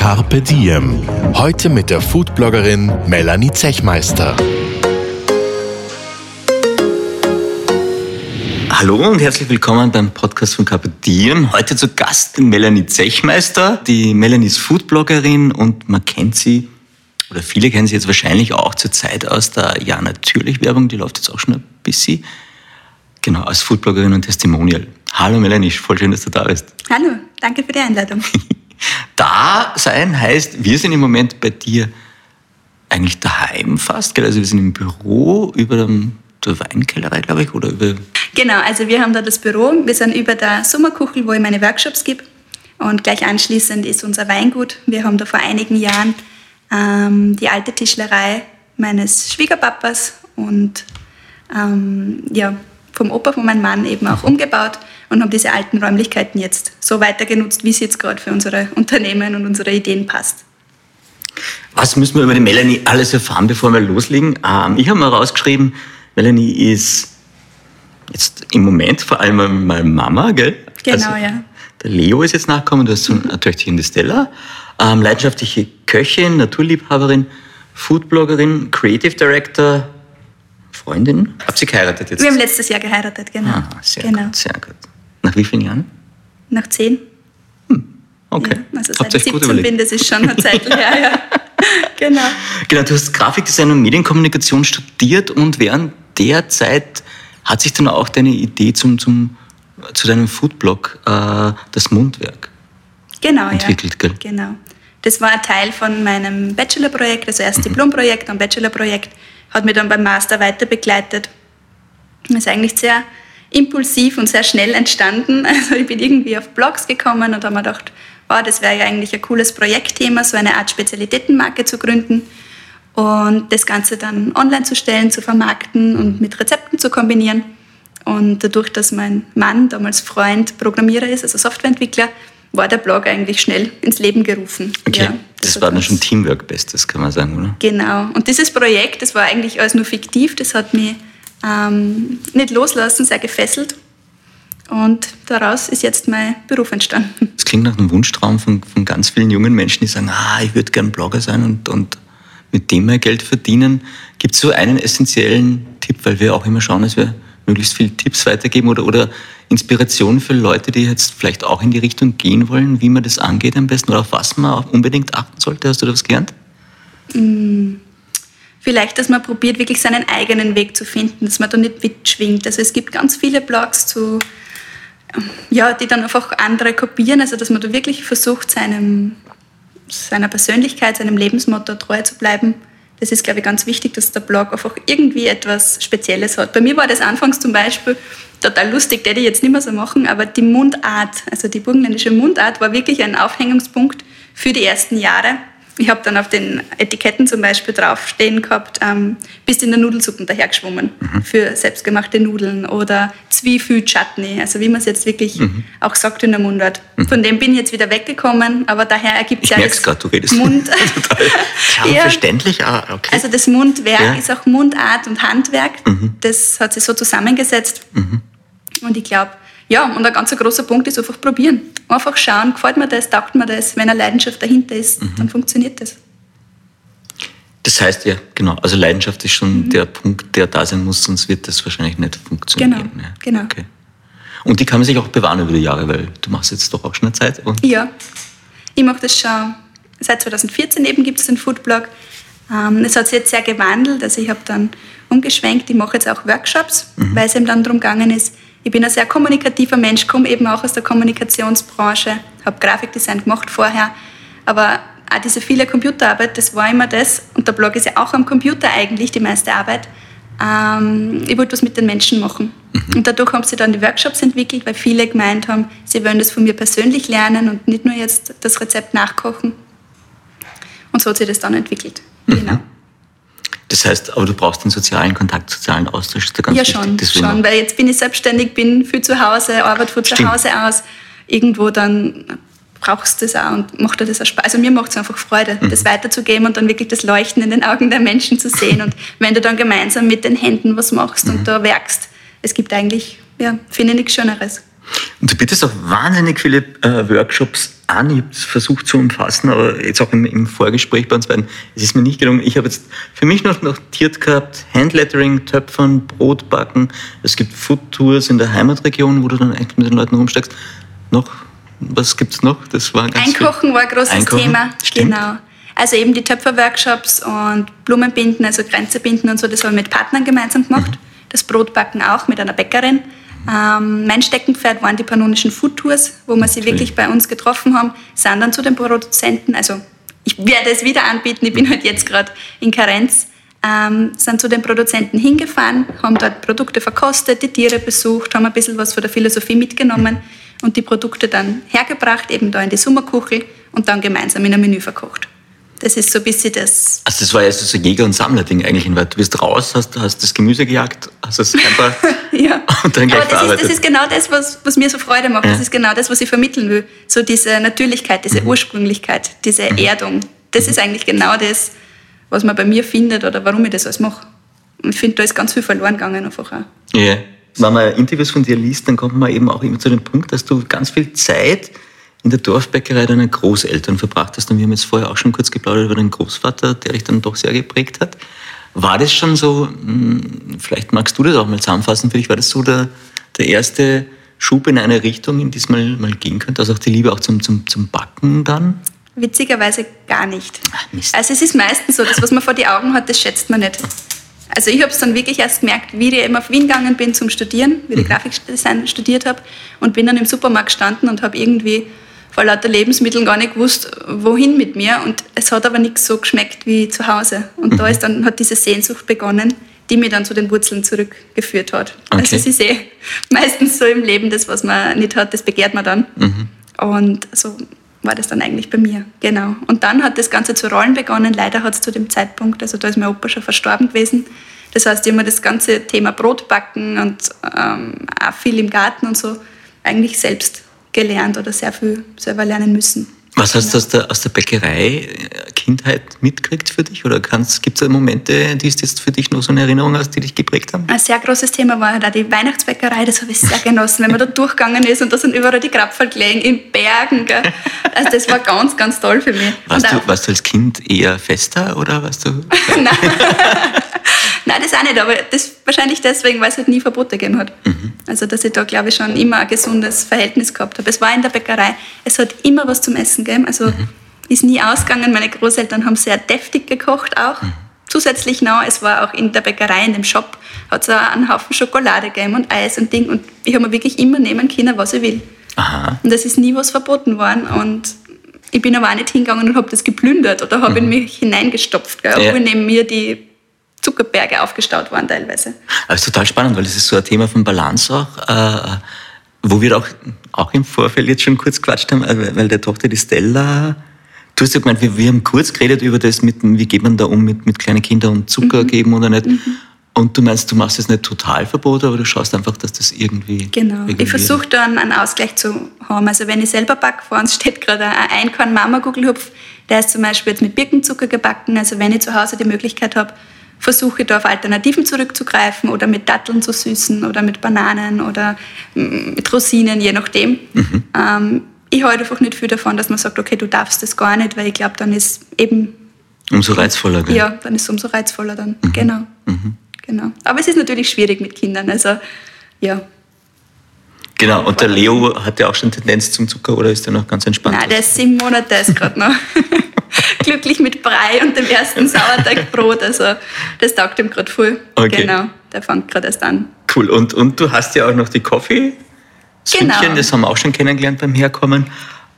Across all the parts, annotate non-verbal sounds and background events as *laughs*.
Carpe Diem. Heute mit der Foodbloggerin Melanie Zechmeister. Hallo und herzlich willkommen beim Podcast von Carpe Diem. Heute zu Gast Melanie Zechmeister. Die Melanie ist Foodbloggerin und man kennt sie, oder viele kennen sie jetzt wahrscheinlich auch zur Zeit aus der Ja Natürlich Werbung, die läuft jetzt auch schon ein bisschen. Genau, als Foodbloggerin und Testimonial. Hallo Melanie, voll schön, dass du da bist. Hallo, danke für die Einladung. *laughs* da sein heißt, wir sind im Moment bei dir eigentlich daheim fast, gell? Also wir sind im Büro über dem, der Weinkellerei, glaube ich, oder über... Genau, also wir haben da das Büro. Wir sind über der Sommerkuchel, wo ich meine Workshops gebe. Und gleich anschließend ist unser Weingut. Wir haben da vor einigen Jahren ähm, die alte Tischlerei meines Schwiegerpapas und ähm, ja, vom Opa von meinem Mann eben auch umgebaut und haben diese alten Räumlichkeiten jetzt so weiter genutzt, wie es jetzt gerade für unsere Unternehmen und unsere Ideen passt. Was müssen wir über die Melanie alles erfahren, bevor wir loslegen? Ähm, ich habe mal rausgeschrieben, Melanie ist jetzt im Moment vor allem mal Mama, gell? Genau, also, ja. Der Leo ist jetzt nachgekommen, du hast so eine Töchterchen, die Stella. Ähm, leidenschaftliche Köchin, Naturliebhaberin, Foodbloggerin, Creative Director, Freundin. Habt ihr geheiratet jetzt? Wir haben letztes Jahr geheiratet, genau. Ah, sehr genau. gut, sehr gut. Nach wie vielen Jahren? Nach zehn. Hm, okay. Ja, also seit ich 17 bin, das ist schon eine *laughs* Zeit her, ja. genau. Genau, du hast Grafikdesign und Medienkommunikation studiert und während der Zeit hat sich dann auch deine Idee zum, zum, zu deinem Foodblog, äh, das Mundwerk, genau, entwickelt, ja. gell? Genau. Das war ein Teil von meinem Bachelorprojekt, also erst mhm. Diplomprojekt und Bachelorprojekt, hat mich dann beim Master weiter begleitet. Das ist eigentlich sehr impulsiv und sehr schnell entstanden. *laughs* Also ich bin irgendwie auf Blogs gekommen und habe mir gedacht, wow, das wäre ja eigentlich ein cooles Projektthema, so eine Art Spezialitätenmarke zu gründen und das Ganze dann online zu stellen, zu vermarkten und mit Rezepten zu kombinieren. Und dadurch, dass mein Mann, damals Freund, Programmierer ist, also Softwareentwickler, war der Blog eigentlich schnell ins Leben gerufen. Okay, ja, das, war dann schon Teamwork-Bestes, kann man sagen, oder? Genau. Und dieses Projekt, das war eigentlich alles nur fiktiv, das hat mich ähm, nicht loslassen, sehr gefesselt. Und daraus ist jetzt mein Beruf entstanden. Das klingt nach einem Wunschtraum von, von ganz vielen jungen Menschen, die sagen, ah, ich würde gern Blogger sein und, und mit dem mehr Geld verdienen. Gibt es so einen essentiellen Tipp, weil wir auch immer schauen, dass wir möglichst viele Tipps weitergeben oder, oder Inspiration für Leute, die jetzt vielleicht auch in die Richtung gehen wollen, wie man das angeht am besten oder auf was man unbedingt achten sollte? Hast du da was gelernt? Mm, vielleicht, dass man probiert, wirklich seinen eigenen Weg zu finden, dass man da nicht mitschwingt. Also es gibt ganz viele Blogs zu, ja, die dann einfach andere kopieren, also dass man da wirklich versucht, seinem, seiner Persönlichkeit, seinem Lebensmotto treu zu bleiben das ist, glaube ich, ganz wichtig, dass der Blog einfach irgendwie etwas Spezielles hat. Bei mir war das anfangs zum Beispiel total lustig, hätte ich jetzt nicht mehr so machen, aber die Mundart, also die burgenländische Mundart, war wirklich ein Aufhängungspunkt für die ersten Jahre. Ich habe dann auf den Etiketten zum Beispiel draufstehen gehabt, ähm, bist in der Nudelsuppe dahergeschwommen mhm. für selbstgemachte Nudeln oder Zwiebel-Chutney, also wie man es jetzt wirklich mhm. auch sagt in der Mundart. Mhm. Von dem bin ich jetzt wieder weggekommen, aber daher ergibt sich ja das grad, du redest. Mund. *laughs* Klar, *laughs* ja, verständlich, ah, okay. Also das Mundwerk ja. ist auch Mundart und Handwerk. Mhm. Das hat sich so zusammengesetzt. Und ich glaube, ja, und ein ganz großer Punkt ist einfach probieren. Einfach schauen, gefällt mir das, taugt mir das. Wenn eine Leidenschaft dahinter ist, mhm. dann funktioniert das. Das heißt ja, genau, also Leidenschaft ist schon mhm. der Punkt, der da sein muss, sonst wird das wahrscheinlich nicht funktionieren. Genau, ja. genau. Okay. Und die kann man sich auch bewahren über die Jahre, weil du machst jetzt doch auch schon eine Zeit. Ja, ich mache das schon, seit 2014 eben gibt es den Foodblog. Ähm, es hat sich jetzt sehr gewandelt, also ich habe dann umgeschwenkt, ich mache jetzt auch Workshops, mhm. weil es eben dann darum gegangen ist, ich bin ein sehr kommunikativer Mensch, komme eben auch aus der Kommunikationsbranche, habe Grafikdesign gemacht vorher, aber auch diese viele Computerarbeit, das war immer das, und der Blog ist ja auch am Computer eigentlich die meiste Arbeit. Ähm, ich wollte was mit den Menschen machen. Mhm. Und dadurch haben sie dann die Workshops entwickelt, weil viele gemeint haben, sie wollen das von mir persönlich lernen und nicht nur jetzt das Rezept nachkochen. Und so hat sich das dann entwickelt. Mhm. Genau. Das heißt, aber du brauchst den sozialen Kontakt, sozialen Austausch, ist da ganz ja, wichtig. schon, Deswegen schon, weil jetzt bin ich selbstständig, bin viel zu Hause, arbeite von zu. Hause aus. Irgendwo dann brauchst du das auch und macht dir das auch Spaß. Also mir macht es einfach Freude, Mhm. das weiterzugeben und dann wirklich das Leuchten in den Augen der Menschen zu sehen. *laughs* Und wenn du dann gemeinsam mit den Händen was machst Mhm. und da werkst, es gibt eigentlich, ja, finde ich nichts Schöneres. Und du bietest auch wahnsinnig viele äh, Workshops an. Ich habe es versucht zu umfassen, aber jetzt auch im, im Vorgespräch bei uns beiden, es ist mir nicht gelungen. Ich habe jetzt für mich noch notiert gehabt, Handlettering, Töpfern, Brotbacken. Es gibt Food-Tours in der Heimatregion, wo du dann echt mit den Leuten rumsteigst. Noch, was gibt's noch? Das war ganz viel. Einkochen war ein großes Einkochen, Thema. stimmt. Genau. Also eben die Töpferworkshops und Blumenbinden, also Grenze binden und so, das haben wir mit Partnern gemeinsam gemacht. Das Brotbacken auch mit einer Bäckerin. Ähm, mein Steckenpferd waren die pannonischen Foodtours, wo wir sie wirklich bei uns getroffen haben, sind dann zu den Produzenten, also ich werde es wieder anbieten, ich bin halt jetzt gerade in Karenz, ähm, sind zu den Produzenten hingefahren, haben dort Produkte verkostet, die Tiere besucht, haben ein bisschen was von der Philosophie mitgenommen und die Produkte dann hergebracht, eben da in die Sommerkuchel und dann gemeinsam in ein Menü verkocht. Das ist so ein bisschen das. Also das war ja so ein Jäger- und Sammler-Ding eigentlich, weil du bist raus, hast, hast das Gemüse gejagt, hast es einfach *laughs* Ja. und dann gleich Aber das ist, das ist genau das, was, was mir so Freude macht. Ja. Das ist genau das, was ich vermitteln will. So diese Natürlichkeit, diese Ursprünglichkeit, diese Erdung. Das ist eigentlich genau das, was man bei mir findet oder warum ich das alles mache. Und ich finde, da ist ganz viel verloren gegangen einfach auch. Ja. Wenn man Interviews von dir liest, dann kommt man eben auch immer zu dem Punkt, dass du ganz viel Zeit in der Dorfbäckerei deiner Großeltern verbracht hast. Und wir haben jetzt vorher auch schon kurz geplaudert über deinen Großvater, der dich dann doch sehr geprägt hat. War das schon so, hm, vielleicht magst du das auch mal zusammenfassen für dich, war das so der, der erste Schub in eine Richtung, in die es mal, mal gehen könnte? Also auch die Liebe auch zum, zum, zum Backen dann? Witzigerweise gar nicht. Ach. Also es ist meistens so, das, was man vor die Augen hat, das schätzt man nicht. Also ich habe es dann wirklich erst gemerkt, wie ich eben auf Wien gegangen bin zum Studieren, wie ich Grafikdesign studiert habe und bin dann im Supermarkt gestanden und habe irgendwie vor lauter Lebensmitteln gar nicht gewusst, wohin mit mir und es hat aber nichts so geschmeckt wie zu Hause. Und da ist dann, hat diese Sehnsucht begonnen, die mir dann zu den Wurzeln zurückgeführt hat. Okay. Also es ist eh *laughs* meistens so im Leben, das, was man nicht hat, das begehrt man dann. Und so war das dann eigentlich bei mir, genau. Und dann hat das Ganze zu rollen begonnen. Leider hat es zu dem Zeitpunkt, also da ist mein Opa schon verstorben gewesen. Das heißt, ich habe das ganze Thema Brotbacken und ähm, auch viel im Garten und so eigentlich selbst gelernt oder sehr viel selber lernen müssen. Was hast du aus der, aus der Bäckerei äh, Kindheit mitgekriegt für dich? Oder gibt es da Momente, die es jetzt für dich noch so eine Erinnerung hast, die dich geprägt haben? Ein sehr großes Thema war halt auch die Weihnachtsbäckerei, das habe ich sehr genossen, wenn man da *laughs* durchgegangen ist und da sind überall die Krapferl gelegen, in Bergen. Gell. Also das war ganz, ganz toll für mich. Warst du, warst du als Kind eher fester oder warst du. *laughs* Nein. *laughs* Nein, das auch nicht, aber das wahrscheinlich deswegen, weil es halt nie Verbote gegeben hat. Also, dass ich da, glaube ich, schon immer ein gesundes Verhältnis gehabt habe. Es war in der Bäckerei, es hat immer was zum Essen gegeben. Also, ist nie ausgegangen. Meine Großeltern haben sehr deftig gekocht auch. Zusätzlich noch, es war auch in der Bäckerei, in dem Shop, hat es auch einen Haufen Schokolade gegeben und Eis und Ding. Und ich habe mir wirklich immer nehmen können, was ich will. Aha. Und es ist nie was verboten worden. Und ich bin aber auch nicht hingegangen und habe das geplündert oder habe in mich hineingestopft, gell, Ja. obwohl neben mir die Zuckerberge aufgestaut waren teilweise. Aber es ist total spannend, weil das ist so ein Thema von Balance auch, äh, wo wir auch, auch im Vorfeld jetzt schon kurz quatscht haben, äh, weil der Tochter, die Stella, du hast ja gemeint, wir, wir haben kurz geredet über das, mit, wie geht man da um mit, mit kleinen Kindern und Zucker geben oder nicht. Und du meinst, du machst das nicht total verboten, aber du schaust einfach, dass das irgendwie. Genau. irgendwie Ich versuche dann einen Ausgleich zu haben. Also wenn ich selber backe, vor uns steht gerade ein Einkorn Mama-Gugelhupf, der ist zum Beispiel jetzt mit Birkenzucker gebacken. Also wenn ich zu Hause die Möglichkeit habe, versuche da auf Alternativen zurückzugreifen oder mit Datteln zu süßen oder mit Bananen oder mm, mit Rosinen, je nachdem. Ähm, ich halte einfach nicht viel davon, dass man sagt, okay, du darfst das gar nicht, weil ich glaube, dann ist eben Umso reizvoller, gell? ja, dann ist es umso reizvoller dann. Genau. genau. Aber es ist natürlich schwierig mit Kindern. Also ja, Genau, und der Leo hat ja auch schon Tendenz zum Zucker oder ist der noch ganz entspannt? Nein, der ist sieben Monate ist gerade noch. *laughs* *laughs* Glücklich mit Brei und dem ersten Sauerteigbrot. Also das taugt ihm gerade voll. Okay. Genau, der fängt gerade erst an. Cool. Und, und du hast ja auch noch die Coffee. Genau. Das haben wir auch schon kennengelernt beim Herkommen.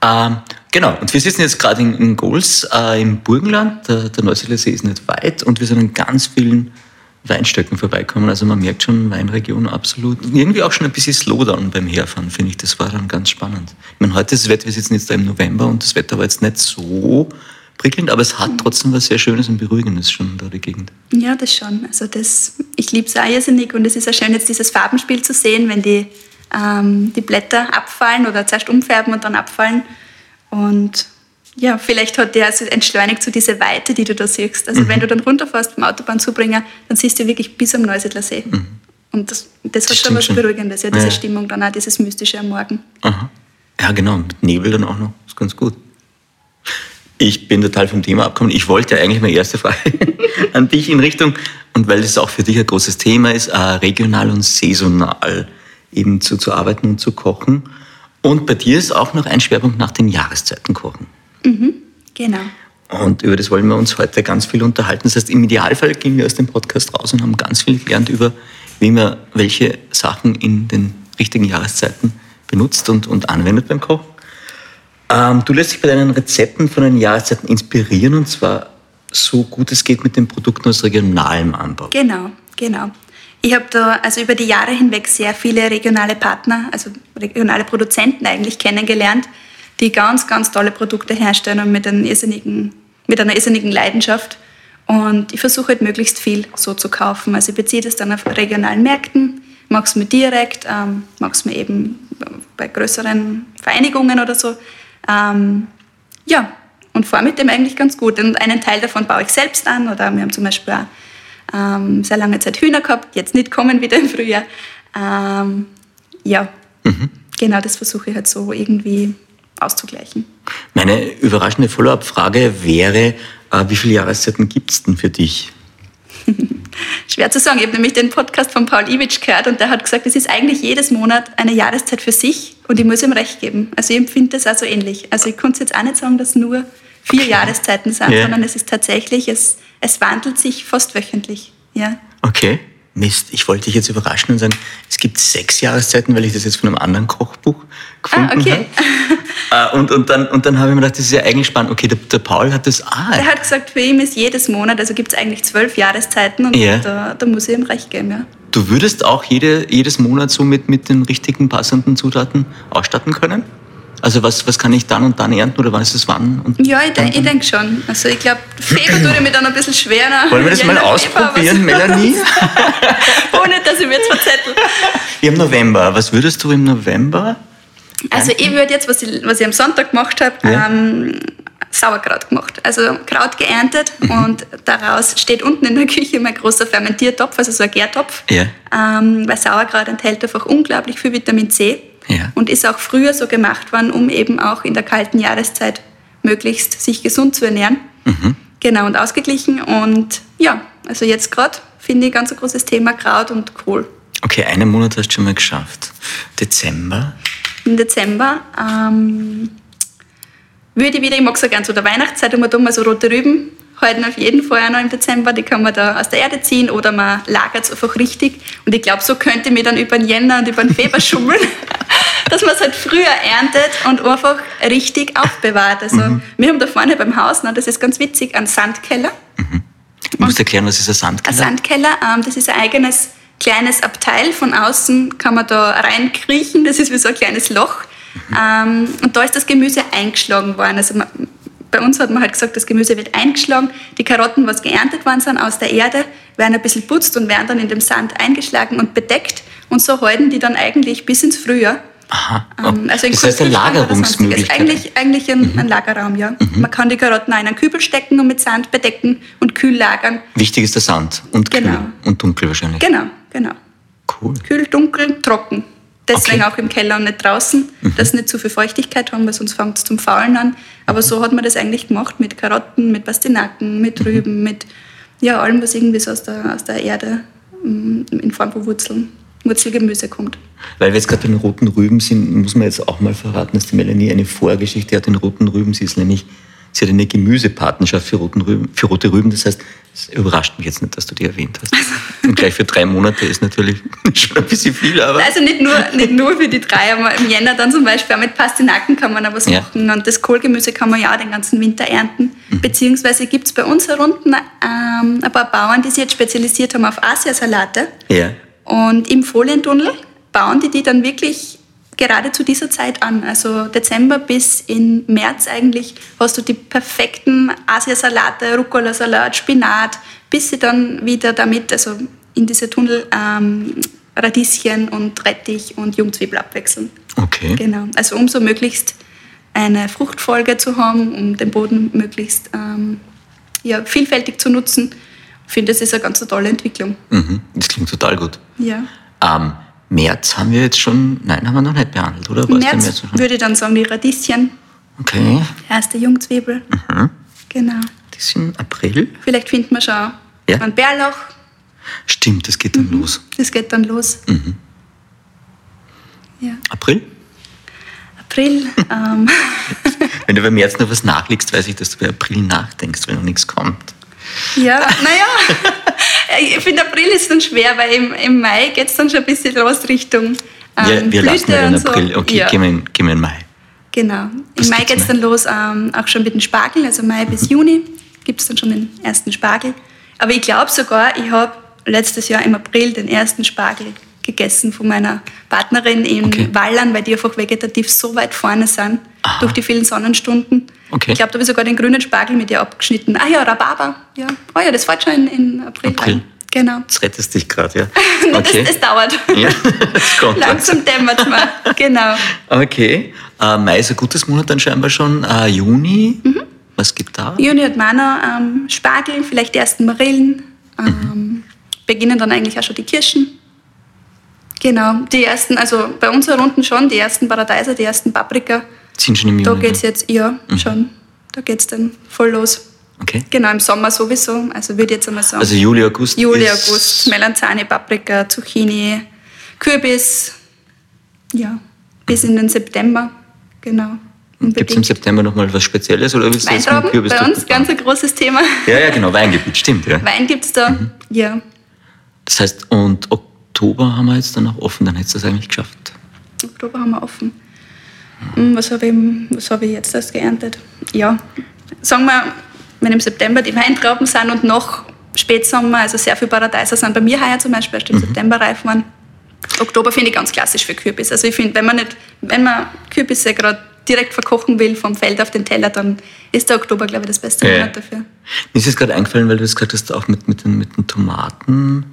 Ähm, genau, und wir sitzen jetzt gerade in, in Gols äh, im Burgenland. Der, der Neusiedler See ist nicht weit und wir sind an ganz vielen Weinstöcken vorbeikommen. Also man merkt schon, Weinregion absolut. Irgendwie auch schon ein bisschen Slowdown beim Herfahren, finde ich. Das war dann ganz spannend. Ich meine, heute ist das Wetter, wir sitzen jetzt da im November und das Wetter war jetzt nicht so prickelnd, aber es hat trotzdem was sehr Schönes und Beruhigendes schon da die Gegend. Ja, das schon. Also das, ich liebe es auch irrsinnig und es ist auch schön, jetzt dieses Farbenspiel zu sehen, wenn die, ähm, die Blätter abfallen oder zuerst umfärben und dann abfallen. Und ja, vielleicht hat der also entschleunigt so diese Weite, die du da siehst. Also mhm. wenn du dann runterfährst vom Autobahnzubringer, dann siehst du wirklich bis am Neusiedler See. Mhm. Und das, das, das hat schon was Beruhigendes, ja, diese ja. Stimmung dann auch, dieses Mystische am Morgen. Aha. Ja, genau, mit Nebel dann auch noch, ist ganz gut. Ich bin total vom Thema abgekommen. Ich wollte ja eigentlich meine erste Frage *laughs* an dich in Richtung, und weil das auch für dich ein großes Thema ist, äh, regional und saisonal eben zu, zu arbeiten und zu kochen. Und bei dir ist auch noch ein Schwerpunkt nach den Jahreszeiten kochen. Mhm, genau. Und über das wollen wir uns heute ganz viel unterhalten. Das heißt, im Idealfall gehen wir aus dem Podcast raus und haben ganz viel gelernt über, wie man welche Sachen in den richtigen Jahreszeiten benutzt und, und anwendet beim Kochen. Ähm, du lässt dich bei deinen Rezepten von den Jahreszeiten inspirieren und zwar so gut es geht mit den Produkten aus regionalem Anbau. Genau, genau. Ich habe da also über die Jahre hinweg sehr viele regionale Partner, also regionale Produzenten eigentlich kennengelernt, die ganz, ganz tolle Produkte herstellen und mit, einem irrsinnigen, mit einer irrsinnigen Leidenschaft. Und ich versuche halt möglichst viel so zu kaufen. Also ich beziehe das dann auf regionalen Märkten, mache es mir direkt, ähm, mache es mir eben bei größeren Vereinigungen oder so. Ähm, ja, und fahre mit dem eigentlich ganz gut. Und einen Teil davon baue ich selbst an. Oder wir haben zum Beispiel auch ähm, sehr lange Zeit Hühner gehabt, jetzt nicht kommen wieder im Frühjahr. Ähm, ja, mhm. genau das versuche ich halt so irgendwie auszugleichen. Meine überraschende Follow-up-Frage wäre, äh, wie viele Jahreszeiten gibt es denn für dich? *laughs* Schwer zu sagen. Ich habe nämlich den Podcast von Paul Iwitsch gehört und der hat gesagt, es ist eigentlich jedes Monat eine Jahreszeit für sich und ich muss ihm recht geben. Also ich empfinde das also ähnlich. Also ich konnte jetzt auch nicht sagen, dass nur vier. Jahreszeiten sind, yeah. sondern es ist tatsächlich, es, es wandelt sich fast wöchentlich. Ja. Okay. Mist, ich wollte dich jetzt überraschen und sagen, es gibt sechs Jahreszeiten, weil ich das jetzt von einem anderen Kochbuch gefunden ah, okay. habe. *laughs* Äh, und, und dann, und dann habe ich mir gedacht, das ist ja eigentlich spannend. Okay, der, der Paul hat das auch. Der hat gesagt, für ihn ist jedes Monat, also gibt es eigentlich zwölf Jahreszeiten und ja. da, da muss ich ihm recht geben, ja. Du würdest auch jede, jedes Monat so mit, mit den richtigen, passenden Zutaten ausstatten können? Also was, was kann ich dann und dann ernten oder wann ist es wann? Und ja, ich, ich denke schon. Also ich glaube, Februar ich mir dann ein bisschen schwerer. Wollen wir das mal ausprobieren, Februar, Melanie? *laughs* Ohne, dass ich mir jetzt verzettel. Im November. Was würdest du im November? Also ich würde jetzt, was ich, was ich am Sonntag gemacht habe, ja. ähm, Sauerkraut gemacht. Also Kraut geerntet mhm. und daraus steht unten in der Küche mein großer Fermentiertopf, also so ein Gärtopf. Ja. Ähm, weil Sauerkraut enthält einfach unglaublich viel Vitamin C. Ja. Und ist auch früher so gemacht worden, um eben auch in der kalten Jahreszeit möglichst sich gesund zu ernähren. Mhm. Genau, und ausgeglichen. Und ja, also jetzt gerade finde ich ganz ein großes Thema Kraut und Kohl. Okay, einen Monat hast du schon mal geschafft. Dezember? Im Dezember ähm, würde ich wieder, ich mag so gerne zu der Weihnachtszeit, tun mal so rote Rüben halten auf jeden Fall noch im Dezember. Die kann man da aus der Erde ziehen oder man lagert es einfach richtig. Und ich glaube, so könnte mir dann über den Jänner und über den Februar *laughs* schummeln, dass man es halt früher erntet und einfach richtig aufbewahrt. Also mhm. wir haben da vorne beim Haus, das ist ganz witzig, einen Sandkeller. Mhm. Du musst erklären, was ist ein Sandkeller? Ein Sandkeller, ähm, das ist ein eigenes kleines Abteil. Von außen kann man da reinkriechen, das ist wie so ein kleines Loch. Mhm. Ähm, und da ist das Gemüse eingeschlagen worden. Also man, bei uns hat man halt gesagt, das Gemüse wird eingeschlagen. Die Karotten, was geerntet worden sind aus der Erde, werden ein bisschen putzt und werden dann in dem Sand eingeschlagen und bedeckt. Und so halten die dann eigentlich bis ins Frühjahr. Aha. Ähm, also das heißt eine Lagerungsmöglichkeit. Eigentlich, eigentlich ein, mhm. ein Lagerraum, ja. Mhm. Man kann die Karotten in einen Kübel stecken und mit Sand bedecken und kühl lagern. Wichtig ist der Sand und genau. kühl und dunkel wahrscheinlich. Genau, genau. Cool. Kühl, dunkel, trocken. Deswegen okay. auch im Keller und nicht draußen, mhm. dass nicht zu viel Feuchtigkeit haben, weil sonst fängt es zum Faulen an. Aber so hat man das eigentlich gemacht mit Karotten, mit Pastinaken, mit mhm. Rüben, mhm. mit ja, allem, was irgendwie so aus der, aus der Erde mm, in Form von Wurzeln, Wurzelgemüse kommt. Weil wir jetzt gerade bei den roten Rüben sind, muss man jetzt auch mal verraten, dass die Melanie eine Vorgeschichte hat den roten Rüben. Sie ist nämlich Sie hat eine Gemüsepartnerschaft für, Rüben, für, rote Rüben. Das heißt, es überrascht mich jetzt nicht, dass du die erwähnt hast. Und gleich für drei Monate ist natürlich schon ein bisschen viel. Aber also nicht nur, nicht nur für die drei, aber im Jänner dann zum Beispiel auch mit Pastinaken kann man auch was ja. machen. Und das Kohlgemüse kann man ja auch den ganzen Winter ernten. Mhm. Beziehungsweise gibt es bei uns herunten ähm, ein paar Bauern, die sich jetzt spezialisiert haben auf Asiasalate. Ja. Und im Folientunnel bauen die die dann wirklich gerade zu dieser Zeit an. Also Dezember bis in März eigentlich hast du die perfekten Asiasalate, Rucola-Salat, Spinat, bis sie dann wieder damit, also in diese Tunnel ähm, Radieschen und Rettich und Jungzwiebel abwechseln. Okay. Genau. Also umso möglichst eine Fruchtfolge zu haben, um den Boden möglichst ähm, ja, vielfältig zu nutzen. Ich finde, das ist eine ganz tolle Entwicklung. Mhm. Das klingt total gut. Ja. Ähm, März haben wir jetzt schon, nein, haben wir noch nicht behandelt, oder? Im März schon? würde dann sagen, die Radieschen, Okay. erste Jungzwiebel. Mhm. Genau. Das ist im April. Vielleicht finden wir schon Ja. einen Bärlauch. Stimmt, das geht dann Mhm. los. Das geht dann los. Mhm. Ja. April? April. ähm, *laughs* Wenn du beim März noch was nachlegst, weiß ich, dass du bei April nachdenkst, wenn noch nichts kommt. ja, *laughs* naja. Ich finde, April ist dann schwer, weil im, im Mai geht es dann schon ein bisschen los Richtung ähm, wir wir lassen Blüte ja den und so. April. Okay, ja. gehen, wir in, Mai. Genau. Was Im Mai geht es dann los, ähm, auch schon mit dem Spargel, also Mai bis Juni gibt es dann schon den ersten Spargel. Aber ich glaube sogar, ich habe letztes Jahr im April den ersten Spargel gegessen von meiner Partnerin in Okay. Wallern, weil die einfach vegetativ so weit vorne sind Aha. durch die vielen Sonnenstunden. Okay. Ich glaube, da habe ich sogar den grünen Spargel mit ihr abgeschnitten. Ah ja, Rhabarber. Ja. Oh ja, das fällt schon in, in April, April. rein. Genau. Jetzt rettest dich gerade, ja. *laughs* Das, Okay. das dauert. *laughs* ja, das kommt. Langsam dämmert es *laughs* mir. Genau. Okay. Äh, Mai ist ein gutes Monat dann scheinbar schon. Äh, Juni, Mhm. was gibt da? Juni hat man noch ähm, Spargel, vielleicht die ersten Marillen. Ähm, Mhm. Beginnen dann eigentlich auch schon die Kirschen. Genau, die ersten, also bei uns unten schon, die ersten Paradeiser, die ersten Paprika. Sind schon im Juni. Da geht es jetzt, ja, schon. Da geht es dann voll los. Okay. Genau, im Sommer sowieso. Also würde ich jetzt einmal sagen. Also Juli, August. Juli, August, Melanzane, Paprika, Zucchini, Kürbis. Ja, bis in den September. Genau. Gibt es im. September nochmal was Spezielles oder willst du jetzt mit Kürbis bei uns, ganz ein großes Thema. Ja, ja, genau, Weingebiet, stimmt, ja. Wein gibt es da, Mhm. ja. Das heißt, und Oktober haben wir jetzt dann auch offen, dann hättest du es eigentlich geschafft. Oktober haben wir offen. Hm, Was habe ich, was hab ich jetzt erst geerntet? Ja, sagen wir, wenn im September die Weintrauben sind und noch Spätsommer, also sehr viel Paradeiser sind bei mir heuer zum Beispiel erst im September reif waren. Oktober finde ich ganz klassisch für Kürbis. Also ich finde, wenn man nicht, wenn man Kürbisse gerade direkt verkochen will vom Feld auf den Teller, dann ist der Oktober, glaube ich, das beste Ja. Monat dafür. Mir ist jetzt gerade eingefallen, weil du es gesagt hast, auch mit, mit, den, mit den Tomaten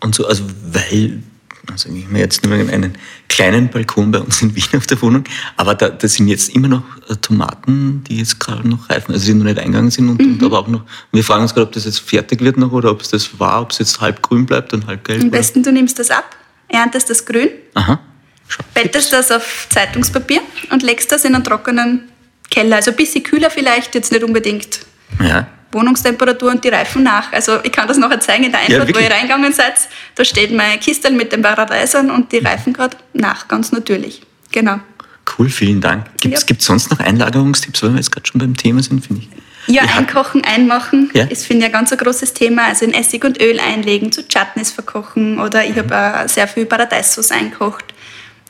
und so, also weil, also ich habe jetzt nur einen kleinen Balkon bei uns in Wien auf der Wohnung, aber da, da sind jetzt immer noch äh, Tomaten, die jetzt gerade noch reifen, also die noch nicht eingegangen sind und, Mhm. und aber auch noch, wir fragen uns gerade, ob das jetzt fertig wird noch oder ob es das war, ob es jetzt halb grün bleibt und halb gelb. Am oder- besten, du nimmst das ab, erntest das grün, Aha. Schau. bettest das auf Zeitungspapier und legst das in einen trockenen Keller. Also ein bisschen kühler vielleicht, jetzt nicht unbedingt Ja. Wohnungstemperatur und die reifen nach. Also ich kann das nachher zeigen in der Einfahrt, wo wirklich? ihr reingegangen seid. Da steht mein Kistel mit den Paradeisern und die reifen gerade nach, ganz natürlich. Genau. Cool, vielen Dank. Gibt es Ja. sonst noch Einlagerungstipps, weil wir jetzt gerade schon beim Thema sind, finde ich? Ja, hatten- einkochen, einmachen Ja. ist, finde ich, ein ganz ein großes Thema. Also in Essig und Öl einlegen, zu Chutneys verkochen oder ich habe auch sehr viel Paradeissauce einkocht.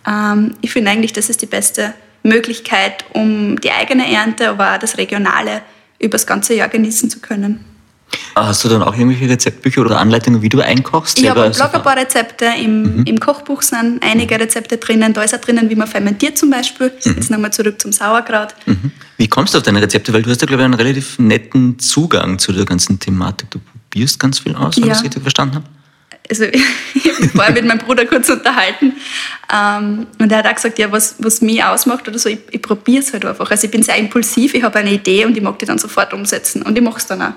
Ähm, ich finde eigentlich, das ist die beste Möglichkeit, um die eigene Ernte, aber auch das Regionale über das ganze Jahr genießen zu können. Hast du dann auch irgendwelche Rezeptbücher oder Anleitungen, wie du einkochst? Ich habe im Blog ein paar Rezepte, im, im Kochbuch sind einige Rezepte drinnen. Da ist auch drinnen, wie man fermentiert zum Beispiel. Jetzt nochmal zurück zum Sauerkraut. Mhm. Wie kommst du auf deine Rezepte? Weil du hast ja, glaube ich, einen relativ netten Zugang zu der ganzen Thematik. Du probierst ganz viel aus, wenn Ja. ich das richtig verstanden habe. Also *laughs* vorher mit meinem Bruder kurz unterhalten ähm, und er hat auch gesagt, ja, was, was mich ausmacht oder so, ich, ich probiere es halt einfach. Also ich bin sehr impulsiv, ich habe eine Idee und ich mag die dann sofort umsetzen und ich mache es dann auch.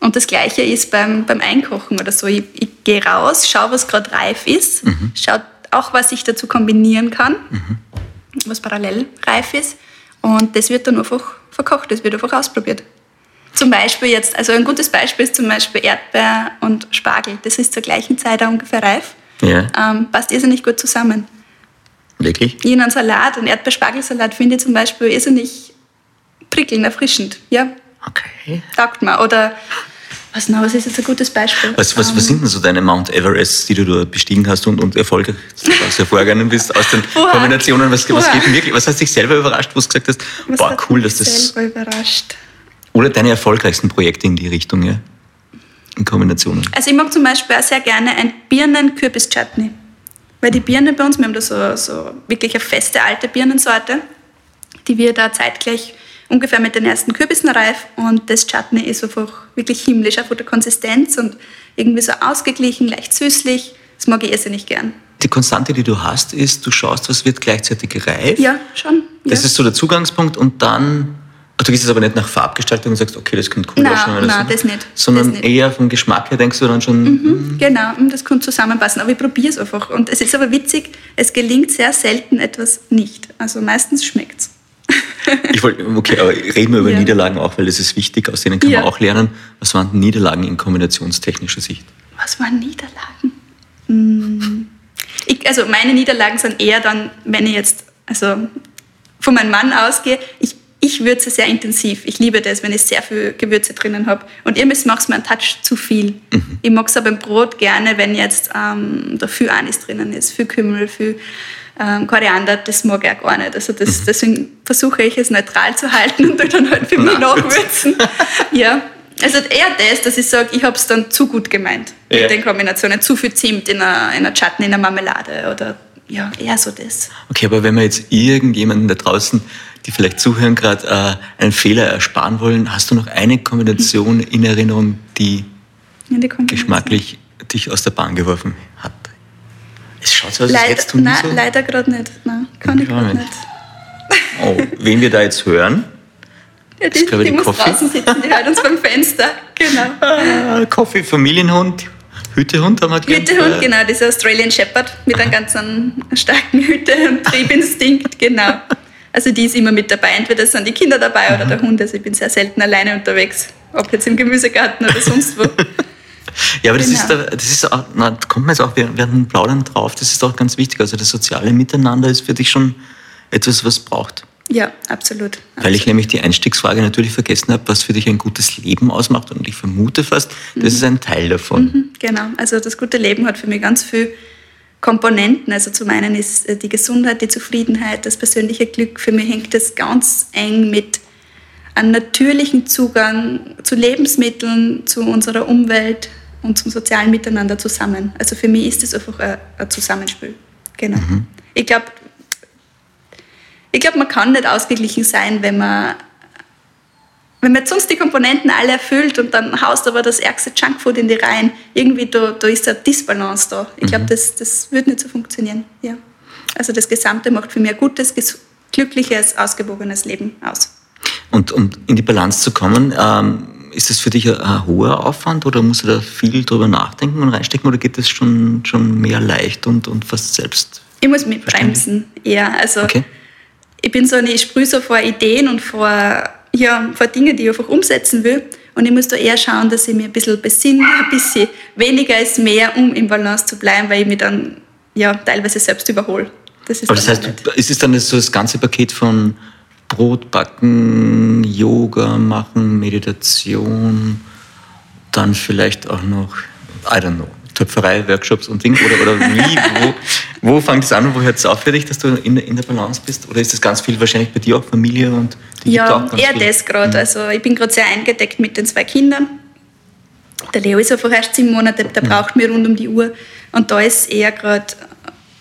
Und das Gleiche ist beim, beim Einkochen oder so. Ich, ich gehe raus, schaue, was gerade reif ist, schaue auch, was ich dazu kombinieren kann, was parallel reif ist. Und das wird dann einfach verkocht, das wird einfach ausprobiert. Zum Beispiel jetzt, also ein gutes Beispiel ist zum Beispiel Erdbeer und Spargel. Das ist zur gleichen Zeit auch ungefähr reif. Ja, Ähm, passt irrsinnig gut zusammen. wirklich? In einen Salat, einen Erdbeer-Spargelsalat finde ich zum Beispiel irrsinnig prickelnd, erfrischend. Ja, Okay. taugt mir. Oder, was noch, was ist jetzt ein gutes Beispiel? Was, was, was sind denn so deine Mount Everests, die du da bestiegen hast und, und erfolgreich hervorgegangen bist aus den Boah. Kombinationen? Was, was Boah. geht denn wirklich? Was hast dich selber überrascht, wo du gesagt hast, Was boah, cool, dass das. selber überrascht. Oder deine erfolgreichsten Projekte in die Richtung, ja? In Kombinationen. Also ich mag zum Beispiel auch sehr gerne ein Birnen-Kürbis-Chutney. Weil die Birne bei uns, wir haben da so, so wirklich eine feste alte Birnensorte, die wir da zeitgleich ungefähr mit den ersten Kürbissen reif und das Chutney ist einfach wirklich himmlisch, auch von der Konsistenz und irgendwie so ausgeglichen, leicht süßlich. Das mag ich irrsinnig gern. Die Konstante, die du hast, ist, du schaust, was wird gleichzeitig reif. Ja, schon. Das ja. ist so der Zugangspunkt und dann, du gehst jetzt aber nicht nach Farbgestaltung und sagst, okay, das könnte cool Nein, ausschauen. oder nein, so, das nicht. Sondern Das nicht. eher vom Geschmack her denkst du dann schon, Mhm, genau, mm, das kann zusammenpassen. Aber ich probiere es einfach. Und es ist aber witzig, es gelingt sehr selten etwas nicht. Also meistens schmeckt es. *laughs* Ich wollte, okay, aber reden wir über Ja. Niederlagen auch, weil das ist wichtig, aus denen kann Ja. man auch lernen. Was waren Niederlagen in kombinationstechnischer Sicht? Was waren Niederlagen? Hm. Ich, also meine Niederlagen sind eher dann, wenn ich jetzt also von meinem Mann ausgehe, ich, ich würze sehr intensiv. Ich liebe das, wenn ich sehr viel Gewürze drinnen habe. Und ihr macht es mir einen Touch zu viel. Ich mag es aber im Brot gerne, wenn jetzt ähm, da viel Anis drinnen ist, viel Kümmel, viel ähm, Koriander, das mag ich auch gar nicht. Also das, deswegen versuche ich es neutral zu halten und dann halt für mich nachwürzen. *laughs* ja. Also eher das, dass ich sage, ich habe es dann zu gut gemeint Ja. mit den Kombinationen. Zu viel Zimt in einer, in einer Chutney, in einer Marmelade oder ja, eher so das. Okay, aber wenn wir jetzt irgendjemanden da draußen, die vielleicht zuhören, gerade äh, einen Fehler ersparen wollen, hast du noch eine Kombination in Erinnerung, die Ja, die geschmacklich dich aus der Bahn geworfen hat? Es schaut so aus, als hättest du nein, so... leider gerade nicht. Nein, kann ich gerade nicht. Oh, wen wir da jetzt hören, Ja, die, ist, die die muss Coffee. draußen sitzen, die hört uns beim Fenster. Genau. *laughs* äh, Coffee, Familienhund, Hütehund haben wir gelernt. Hütehund, Äh, genau, dieser Australian Shepherd mit einem ganz starken Hüte- und Triebinstinkt, genau. Also die ist immer mit dabei. Entweder sind die Kinder dabei oder der Hund. Also ich bin sehr selten alleine unterwegs. Ob jetzt im Gemüsegarten oder sonst wo. *laughs* Ja, aber das ist, Genau. da, das ist auch, na, da kommt man jetzt auch während dem Plaudern drauf, das ist auch ganz wichtig. Also das soziale Miteinander ist für dich schon etwas, was braucht. Ja, absolut. Weil ich nämlich die Einstiegsfrage natürlich vergessen habe, was für dich ein gutes Leben ausmacht. Und ich vermute fast, das ist ein Teil davon. Mhm, Genau, also das gute Leben hat für mich ganz viele Komponenten. Also zum einen ist äh, die Gesundheit, die Zufriedenheit, das persönliche Glück. Für mich hängt das ganz eng mit einem natürlichen Zugang zu Lebensmitteln, zu unserer Umwelt und zum sozialen Miteinander zusammen. Also für mich ist das einfach ein, ein Zusammenspiel. Genau. Ich glaube, ich glaube, man kann nicht ausgeglichen sein, wenn man wenn man jetzt sonst die Komponenten alle erfüllt und dann haust aber das ärgste Junkfood in die Reihen, irgendwie da, da ist eine Disbalance da. Ich glaube, das, das wird nicht so funktionieren. Ja. Also das Gesamte macht für mich ein gutes, glückliches, ausgewogenes Leben aus. Und um in die Balance zu kommen, ähm, ist das für dich ein, ein hoher Aufwand oder musst du da viel drüber nachdenken und reinstecken oder geht das schon, schon mehr leicht und, und fast selbst? Ich muss mich bremsen, eher. Also Okay. ich bin so eine, ich sprühe so vor Ideen und vor, ja, vor Dingen, die ich einfach umsetzen will. Und ich muss da eher schauen, dass ich mir ein bisschen besinne, ein bisschen weniger ist mehr, um im Balance zu bleiben, weil ich mich dann ja, teilweise selbst überhole. Das ist Aber das heißt, du- ist es dann so das ganze Paket von Brot backen, Yoga machen, Meditation, dann vielleicht auch noch, I don't know, Töpferei, Workshops und Ding? Oder, oder wie, wo, wo fängt es an und wo hört es auf für dich, dass du in, der- in der Balance bist? Oder ist das ganz viel wahrscheinlich bei dir auch Familie und die Ja, ganz eher viel? das gerade. Also ich bin gerade sehr eingedeckt mit den zwei Kindern. Der Leo ist einfach erst sieben Monate, der braucht mir rund um die Uhr. Und da ist eher gerade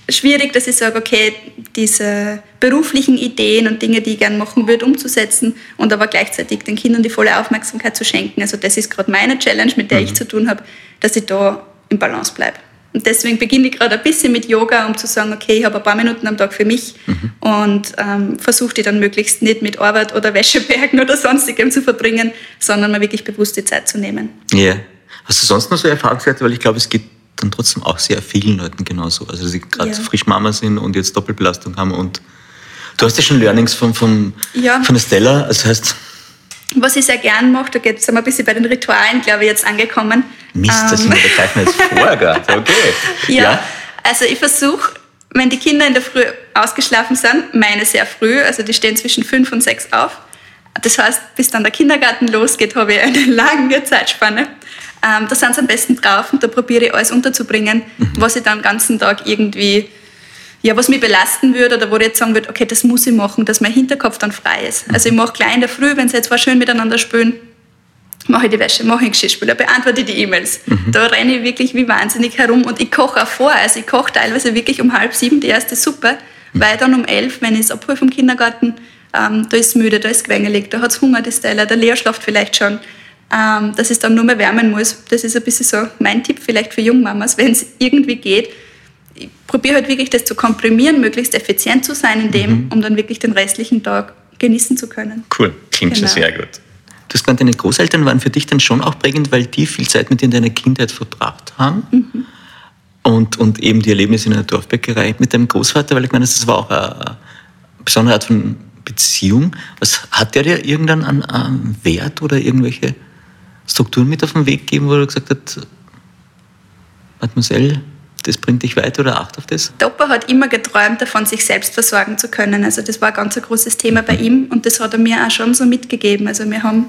schwierig, dass ich sage, okay, diese beruflichen Ideen und Dinge, die ich gerne machen würde, umzusetzen und aber gleichzeitig den Kindern die volle Aufmerksamkeit zu schenken. Also das ist gerade meine Challenge, mit der ich zu tun habe, dass ich da im Balance bleibe. Und deswegen beginne ich gerade ein bisschen mit Yoga, um zu sagen, okay, ich habe ein paar Minuten am Tag für mich und ähm, versuche die dann möglichst nicht mit Arbeit oder Wäschebergen oder sonstigem zu verbringen, sondern mir wirklich bewusst die Zeit zu nehmen. Ja. Hast du sonst noch so Erfahrungswerte? Weil ich glaube, es geht dann trotzdem auch sehr vielen Leuten genauso. Also, dass sie gerade Ja. frisch Mama sind und jetzt Doppelbelastung haben und du hast ja schon Learnings von, von, Ja. von der Stella. Das heißt, Was ich sehr gern mache, da geht- wir ein bisschen bei den Ritualen, glaube ich, jetzt angekommen. Mist, das Ähm, da greifen jetzt vor gerade. *laughs* Okay. Ja, also ich versuche, wenn die Kinder in der Früh ausgeschlafen sind, meine sehr früh, also die stehen zwischen fünf und sechs auf. Das heißt, bis dann der Kindergarten losgeht, habe ich eine *laughs* lange Zeitspanne. Ähm, da sind sie am besten drauf und da probiere ich alles unterzubringen, was ich dann den ganzen Tag irgendwie, ja, was mich belasten würde oder wo ich jetzt sagen würde, okay, das muss ich machen, dass mein Hinterkopf dann frei ist. Also ich mache gleich in der Früh, wenn sie jetzt zwar schön miteinander spielen, mache ich die Wäsche, mache ich Geschirrspüler, beantworte die E-Mails. Mhm. Da renne ich wirklich wie wahnsinnig herum und ich koche auch vor. Also ich koche teilweise wirklich um halb sieben die erste Suppe, mhm. weil dann um elf, wenn ich es abhole vom Kindergarten, ähm, da ist es müde, da ist gewängelig, da hat es Hunger, die Stella, der Lea schlaft vielleicht schon, ähm, dass es dann nur mehr wärmen muss. Das ist ein bisschen so mein Tipp vielleicht für Jungmamas, wenn es irgendwie geht. Ich probiere halt wirklich das zu komprimieren, möglichst effizient zu sein in dem, mhm. um dann wirklich den restlichen Tag genießen zu können. Cool, klingt genau. schon sehr gut. Du hast gemeint, deine Großeltern waren für dich dann schon auch prägend, weil die viel Zeit mit dir in deiner Kindheit verbracht haben. Mhm. Und, und eben die Erlebnisse in der Dorfbäckerei mit deinem Großvater, weil ich meine, das war auch eine besondere Art von Beziehung. Was hat der dir irgendwann an, an Wert oder irgendwelche Strukturen mit auf den Weg gegeben, wo er gesagt hat, Mademoiselle, das bringt dich weiter oder acht auf das? Der Opa hat immer geträumt davon, sich selbst versorgen zu können. Also das war ein ganz großes Thema bei ihm und das hat er mir auch schon so mitgegeben. Also wir haben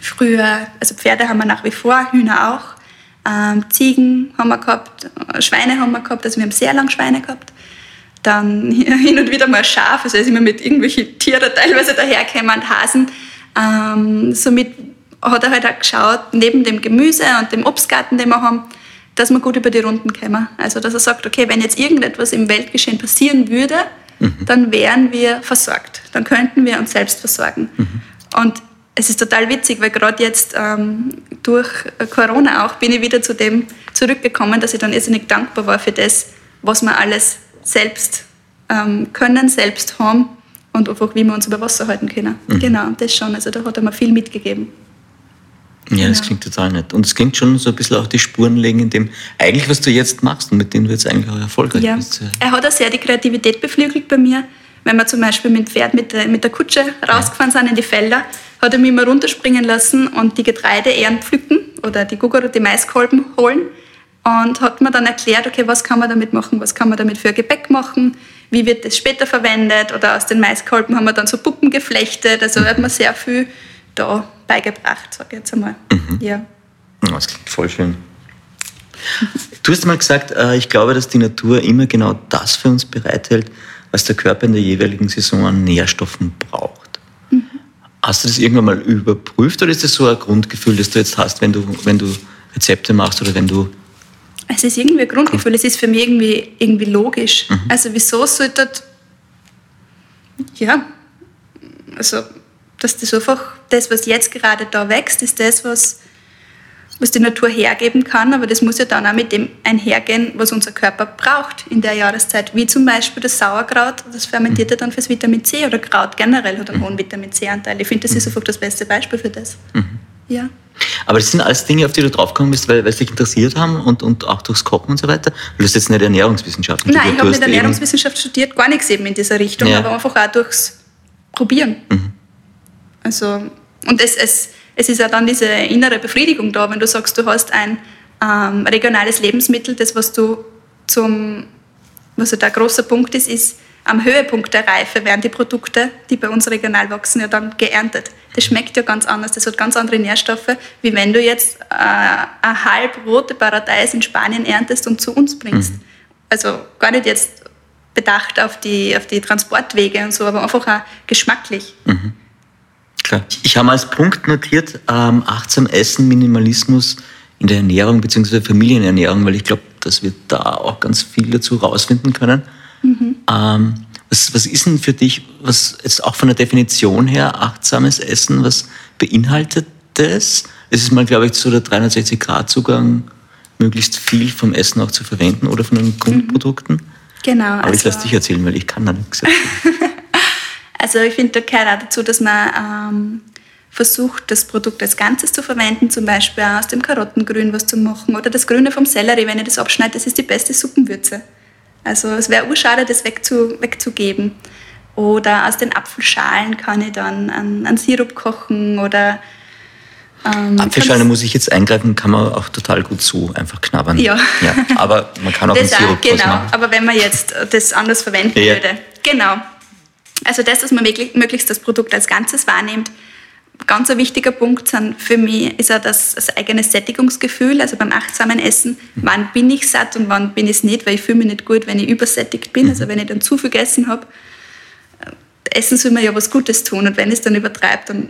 früher, also Pferde haben wir nach wie vor, Hühner auch, ähm, Ziegen haben wir gehabt, Schweine haben wir gehabt, also wir haben sehr lange Schweine gehabt. Dann *laughs* hin und wieder mal Schaf, also sind wir mit irgendwelchen Tieren *laughs* teilweise daherkämen, Hasen. Ähm, somit hat er halt auch geschaut, neben dem Gemüse und dem Obstgarten, den wir haben, dass wir gut über die Runden kommen. Also, dass er sagt, okay, wenn jetzt irgendetwas im Weltgeschehen passieren würde, mhm. dann wären wir versorgt. Dann könnten wir uns selbst versorgen. Mhm. Und es ist total witzig, weil gerade jetzt ähm, durch Corona auch bin ich wieder zu dem zurückgekommen, dass ich dann irrsinnig dankbar war für das, was wir alles selbst ähm, können, selbst haben und einfach, wie wir uns über Wasser halten können. Mhm. Genau, das schon. Also da hat er mir viel mitgegeben. Ja, das klingt total nett. Und es klingt schon so ein bisschen auch die Spuren legen in dem, eigentlich was du jetzt machst und mit dem du jetzt eigentlich auch erfolgreich ja. bist. Er hat auch sehr die Kreativität beflügelt bei mir. Wenn wir zum Beispiel mit dem Pferd mit der, mit der Kutsche rausgefahren sind in die Felder, hat er mich mal runterspringen lassen und die Getreideähren pflücken oder die Gugger die Maiskolben holen und hat mir dann erklärt, okay, was kann man damit machen, was kann man damit für Gebäck machen, wie wird das später verwendet oder aus den Maiskolben haben wir dann so Puppen geflechtet, also hat mir sehr viel da beigebracht, sage ich jetzt einmal. Mhm. Ja. Das klingt voll schön. Du hast mal gesagt, äh, ich glaube, dass die Natur immer genau das für uns bereithält, was der Körper in der jeweiligen Saison an Nährstoffen braucht. Mhm. Hast du das irgendwann mal überprüft oder ist das so ein Grundgefühl, das du jetzt hast, wenn du, wenn du Rezepte machst oder wenn du. Es ist irgendwie ein Grundgefühl, es ist für mich irgendwie, irgendwie logisch. Mhm. Also, wieso sollte. Ja, also dass das einfach, das, was jetzt gerade da wächst, ist das, was, was die Natur hergeben kann, aber das muss ja dann auch mit dem einhergehen, was unser Körper braucht in der Jahreszeit, wie zum Beispiel das Sauerkraut, das fermentiert ja dann fürs Vitamin C oder Kraut generell hat einen hohen Vitamin C-Anteil. Ich finde, das ist einfach das beste Beispiel für das. Mhm. Ja. Aber das sind alles Dinge, auf die du draufgekommen bist, weil, weil sie dich interessiert haben und, und auch durchs Kochen und so weiter. Du hast jetzt nicht Ernährungswissenschaft studiert. Nein, ich habe nicht Ernährungswissenschaft studiert, gar nichts eben in dieser Richtung, ja. aber einfach auch durchs Probieren. Mhm. Also, und es, es, es ist ja dann diese innere Befriedigung da, wenn du sagst, du hast ein ähm, regionales Lebensmittel, das, was du zum, was ja der große Punkt ist, ist, am Höhepunkt der Reife werden die Produkte, die bei uns regional wachsen, ja dann geerntet. Das schmeckt ja ganz anders, das hat ganz andere Nährstoffe, wie wenn du jetzt äh, eine halb rote Paradeis in Spanien erntest und zu uns bringst. Mhm. Also gar nicht jetzt bedacht auf die, auf die Transportwege und so, aber einfach auch geschmacklich. Mhm. Klar. Ich habe als Punkt notiert, ähm, achtsam Essen, Minimalismus in der Ernährung bzw. Familienernährung, weil ich glaube, dass wir da auch ganz viel dazu rausfinden können. Mhm. Ähm, was, was ist denn für dich, was jetzt auch von der Definition her achtsames Essen, was beinhaltet das? Es ist mal, glaube ich, so der 360-Grad-Zugang, möglichst viel vom Essen auch zu verwenden oder von den mhm. Grundprodukten. Genau. Aber also ich lasse dich erzählen, weil ich kann da nichts erzählen. *laughs* Also ich finde, da gehört auch dazu, dass man ähm, versucht, das Produkt als Ganzes zu verwenden, zum Beispiel aus dem Karottengrün was zu machen oder das Grüne vom Sellerie, wenn ich das abschneide, das ist die beste Suppenwürze. Also es wäre urschade, das wegzu, wegzugeben. Oder aus den Apfelschalen kann ich dann einen, Sirup kochen oder ähm, Apfelschale muss ich jetzt eingreifen, kann man auch total gut so einfach knabbern. Ja. ja aber man kann auch das einen Sirup auch, Genau, aber wenn man jetzt das anders verwenden ja. würde. Genau. Also das, dass man möglichst das Produkt als Ganzes wahrnimmt. Ganz ein wichtiger Punkt sind für mich ist auch das, das eigene Sättigungsgefühl, also beim achtsamen Essen, wann bin ich satt und wann bin ich es nicht, weil ich fühle mich nicht gut, wenn ich übersättigt bin, also wenn ich dann zu viel gegessen habe. Essen soll man ja was Gutes tun und wenn es dann übertreibt, dann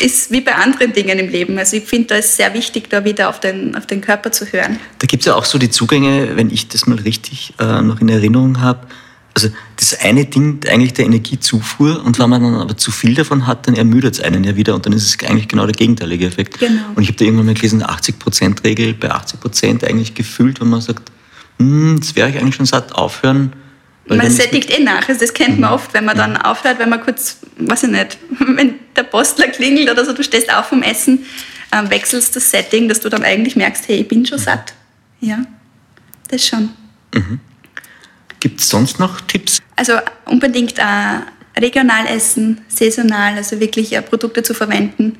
ist wie bei anderen Dingen im Leben. Also ich finde, da ist sehr wichtig, da wieder auf den, auf den Körper zu hören. Da gibt es ja auch so die Zugänge, wenn ich das mal richtig äh, noch in Erinnerung habe. Also das eine Ding eigentlich der Energiezufuhr und wenn man dann aber zu viel davon hat, dann ermüdet es einen ja wieder und dann ist es eigentlich genau der gegenteilige Effekt. Genau. Und ich habe da irgendwann mal gelesen, 80%-Regel bei 80% eigentlich gefühlt, wenn man sagt, hm, jetzt wäre ich eigentlich schon satt, aufhören. man sättigt eh nach. Also das kennt man mhm. oft, wenn man dann aufhört, wenn man kurz, weiß ich nicht, *laughs* wenn der Postler klingelt oder so, du stehst auf vom Essen, äh, wechselst das Setting, dass du dann eigentlich merkst, hey, ich bin schon satt. Ja, das schon. Mhm. Gibt es sonst noch Tipps? Also unbedingt äh, regional essen, saisonal, also wirklich äh, Produkte zu verwenden,